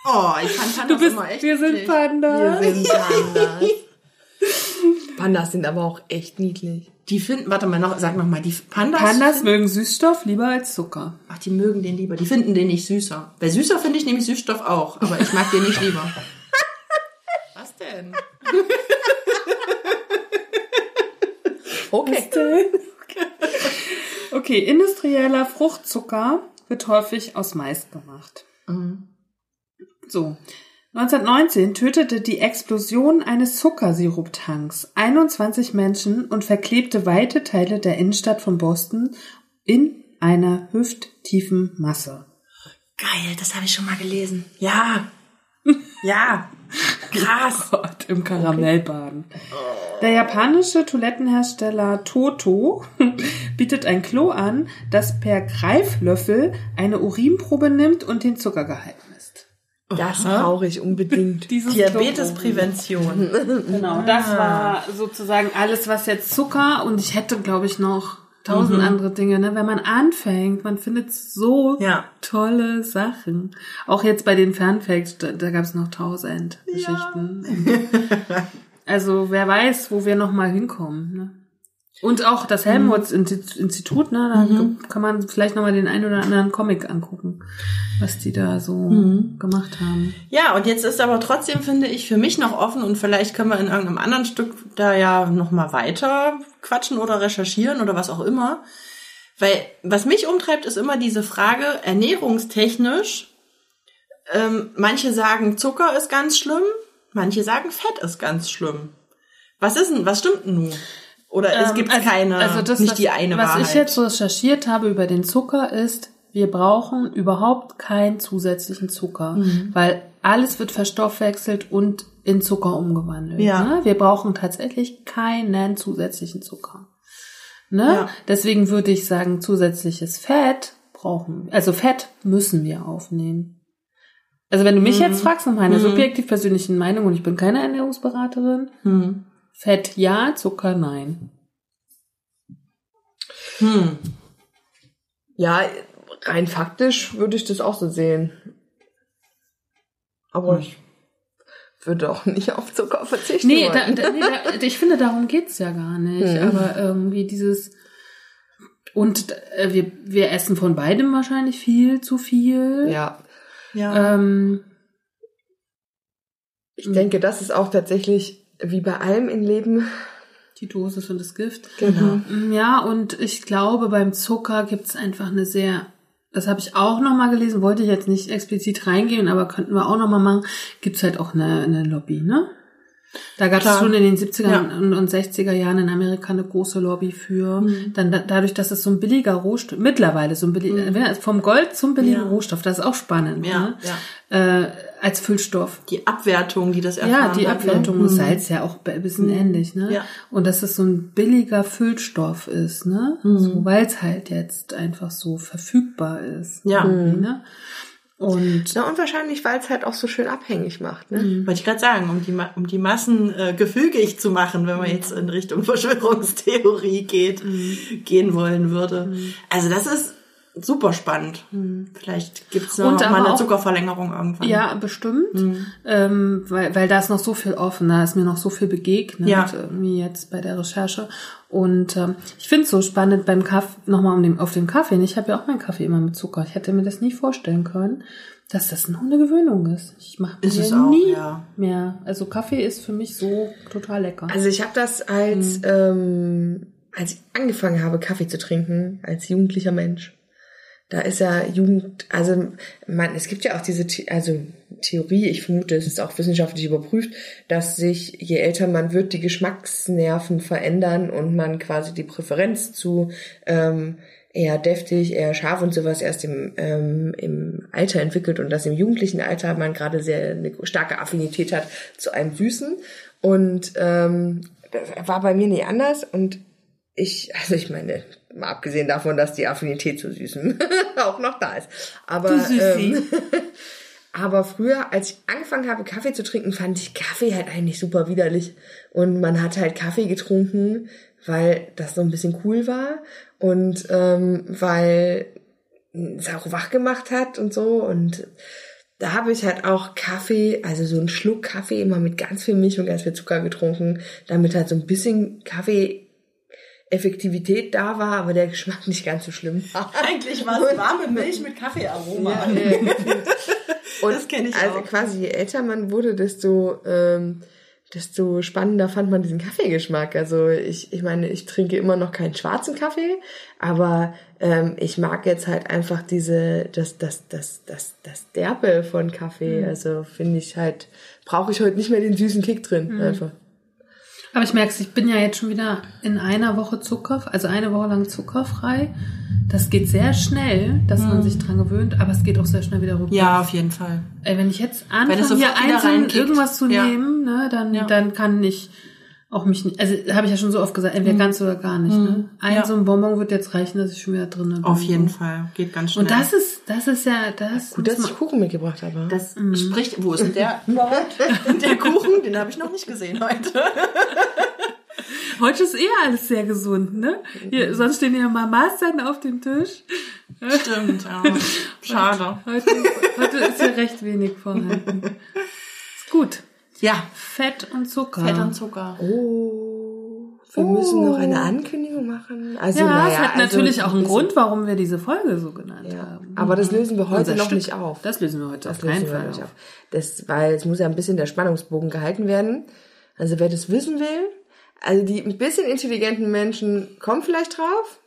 Oh, ich fand Pandas Du bist, immer echt wir sind niedlich. Pandas. Wir sind Pandas. Pandas sind aber auch echt niedlich. Die finden, warte mal, noch, sag noch mal, die Pandas. Pandas mögen Süßstoff lieber als Zucker. ach, die mögen den lieber. Die finden den nicht süßer. Bei süßer finde ich nämlich Süßstoff auch, aber ich mag den nicht lieber. Was denn? Okay. Okay, industrieller Fruchtzucker wird häufig aus Mais gemacht. So. 1919 tötete die Explosion eines Zuckersiruptanks 21 Menschen und verklebte weite Teile der Innenstadt von Boston in einer hüfttiefen Masse. Geil, das habe ich schon mal gelesen. Ja. Ja. Krass. Gott, im Karamellbaden. Der japanische Toilettenhersteller Toto bietet ein Klo an, das per Greiflöffel eine Urinprobe nimmt und den Zuckergehalt. Das brauche ich unbedingt. Diabetesprävention. Genau, das war sozusagen alles, was jetzt Zucker und ich hätte, glaube ich, noch tausend andere Dinge. Ne? Wenn man anfängt, man findet so Ja. tolle Sachen. Auch jetzt bei den Fernfacts, da, da gab es noch tausend Geschichten. also wer weiß, wo wir noch mal hinkommen. Ne? Und auch das Helmholtz-Institut, ne, da kann man vielleicht noch mal den einen oder anderen Comic angucken, was die da so gemacht haben. Ja, und jetzt ist aber trotzdem, finde ich, für mich noch offen und vielleicht können wir in irgendeinem anderen Stück da ja noch mal weiter quatschen oder recherchieren oder was auch immer. Weil was mich umtreibt, ist immer diese Frage, ernährungstechnisch, ähm, manche sagen, Zucker ist ganz schlimm, manche sagen, Fett ist ganz schlimm. Was ist denn, was stimmt denn nun? Oder es Ähm, gibt also- keine, also das, nicht was, die eine Was Wahrheit. ich jetzt recherchiert habe über den Zucker ist, wir brauchen überhaupt keinen zusätzlichen Zucker, Mhm. weil alles wird verstoffwechselt und in Zucker umgewandelt. Ja. Ne? Wir brauchen tatsächlich keinen zusätzlichen Zucker. Ne? Ja. Deswegen würde ich sagen, zusätzliches Fett brauchen, also Fett müssen wir aufnehmen. Also wenn du mich Mhm. jetzt fragst nach meiner subjektiv persönlichen Meinung und ich bin keine Ernährungsberaterin, hm. Fett ja, Zucker nein. Hm. Ja, rein faktisch würde ich das auch so sehen. Aber ich würde auch nicht auf Zucker verzichten Nee, da, wollen. da, nee da, ich finde, darum geht's ja gar nicht. Aber irgendwie dieses und äh, wir, wir essen von beidem wahrscheinlich viel zu viel. ja, Ja. Ähm, ich denke, das ist auch tatsächlich wie bei allem im Leben. die Dosis und das Gift. Genau. Ja, und ich glaube, beim Zucker gibt's einfach eine sehr, das habe ich auch nochmal gelesen, wollte ich jetzt nicht explizit reingehen, aber könnten wir auch nochmal machen, gibt's halt auch eine, eine Lobby, ne? Da gab's Klar. schon in den 70er Ja. und und 60er Jahren in Amerika eine große Lobby für. Dann da, dadurch, dass es so ein billiger Rohstoff, mittlerweile so ein billiger, vom Gold zum billigen Ja. Rohstoff, das ist auch spannend. Ja, ne? ja. Äh, als Füllstoff. Die Abwertung, die das erfahren Ja, die hat, Abwertung. Ne? Salz ja auch ein bisschen ähnlich, ne? Ja. Und dass es so ein billiger Füllstoff ist, ne? So, weil es halt jetzt einfach so verfügbar ist. Ja. Ne? Und Na, und wahrscheinlich, weil es halt auch so schön abhängig macht, ne? Wollte ich gerade sagen, um die, um die Massen äh, gefügig zu machen, wenn man jetzt in Richtung Verschwörungstheorie geht, gehen wollen würde. Also das ist super spannend. Vielleicht gibt's noch Und mal eine auch- Zuckerverlängerung irgendwann. ja, bestimmt. Ähm, weil, weil da ist noch so viel offen, da ist mir noch so viel begegnet, Ja. irgendwie jetzt bei der Recherche. Und ähm, ich finde es so spannend beim Kaffee, nochmal um den, auf den Kaffee. Ich habe ja auch meinen Kaffee immer mit Zucker. Ich hätte mir das nie vorstellen können, dass das noch eine Gewöhnung ist. Ich mache mir es auch, nie ja. mehr. Also Kaffee ist für mich so total lecker. Also ich habe das als, ähm, als ich angefangen habe, Kaffee zu trinken, als jugendlicher Mensch. Da ist ja Jugend, also man, es gibt ja auch diese, also Theorie, ich vermute, es ist auch wissenschaftlich überprüft, dass sich, je älter man wird, die Geschmacksnerven verändern und man quasi die Präferenz zu ähm, eher deftig, eher scharf und sowas erst im, ähm, im Alter entwickelt und dass im jugendlichen Alter man gerade sehr eine starke Affinität hat zu einem Süßen. Und ähm, das war bei mir nie anders und ich, also ich meine, mal abgesehen davon, dass die Affinität zu Süßen auch noch da ist. Aber, ähm, aber früher, als ich angefangen habe, Kaffee zu trinken, fand ich Kaffee halt eigentlich super widerlich. Und man hat halt Kaffee getrunken, weil das so ein bisschen cool war und ähm, weil es auch wach gemacht hat und so. Und da habe ich halt auch Kaffee, also so einen Schluck Kaffee immer mit ganz viel Milch und ganz viel Zucker getrunken, damit halt so ein bisschen Kaffee Effektivität da war, aber der Geschmack nicht ganz so schlimm war. Eigentlich war es warme Milch mit Kaffeearoma. Und Das kenn ich also auch. quasi je älter man wurde, desto ähm, desto spannender fand man diesen Kaffeegeschmack. Also ich, ich meine, ich trinke immer noch keinen schwarzen Kaffee, aber ähm, ich mag jetzt halt einfach diese, das, das, das, das, das Derbe von Mhm. Kaffee. Also finde ich halt, brauche ich heute nicht mehr den süßen Kick drin. Mhm. Einfach. Aber ich merke ich bin ja jetzt schon wieder in einer Woche Zucker, also eine Woche lang zuckerfrei. Das geht sehr schnell, dass man sich dran gewöhnt, aber es geht auch sehr schnell wieder rückwärts. Ja, auf jeden Fall. Ey, wenn ich jetzt es anfange, hier einzeln irgendwas zu Ja. nehmen, ne, dann, Ja. dann kann ich auch mich nicht, also habe ich ja schon so oft gesagt, entweder ganz oder gar nicht. Ne? Ein Mhm. Ja. so ein Bonbon wird jetzt reichen, dass ich schon wieder drin bin. Auf jeden Fall. Geht ganz schnell. Und das ist, das ist ja, das Gut, dass ich Kuchen mitgebracht habe. Das spricht, wo ist denn der überhaupt? der Kuchen, den habe ich noch nicht gesehen heute. Heute ist eh alles sehr gesund, ne? Hier, sonst stehen ja mal Maßzeiten auf dem Tisch. Stimmt, ja. Schade. Heute, heute ist hier recht wenig vorhanden. Ist gut. Ja, Fett und Zucker. Fett und Zucker. Oh, wir müssen noch eine Ankündigung machen. Also, ja, naja, es hat also, natürlich auch einen Grund, warum wir diese Folge so genannt Ja, haben. aber das lösen wir heute Unser noch Stück. nicht auf. Das lösen wir heute Das auf keinen lösen wir Fall nicht auf. auf. Das, weil es muss ja ein bisschen der Spannungsbogen gehalten werden. Also wer das wissen will, also die ein bisschen intelligenten Menschen kommen vielleicht drauf,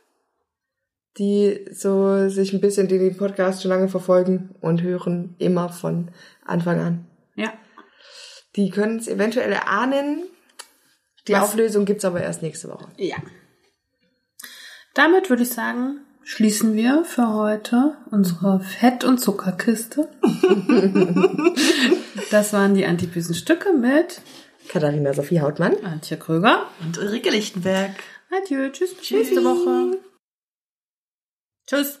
die so sich ein bisschen, den Podcast schon lange verfolgen und hören immer von Anfang an. Ja. Die können es eventuell erahnen. Die Was? Auflösung gibt's aber erst nächste Woche. Ja. Damit würde ich sagen, schließen wir für heute unsere Fett- und Zuckerkiste. das waren die antibösen Stücke mit Katharina Sophie Hautmann. Antje Kröger. Und Ulrike Lichtenberg. Adieu, tschüss, bis nächste Woche. Tschüss.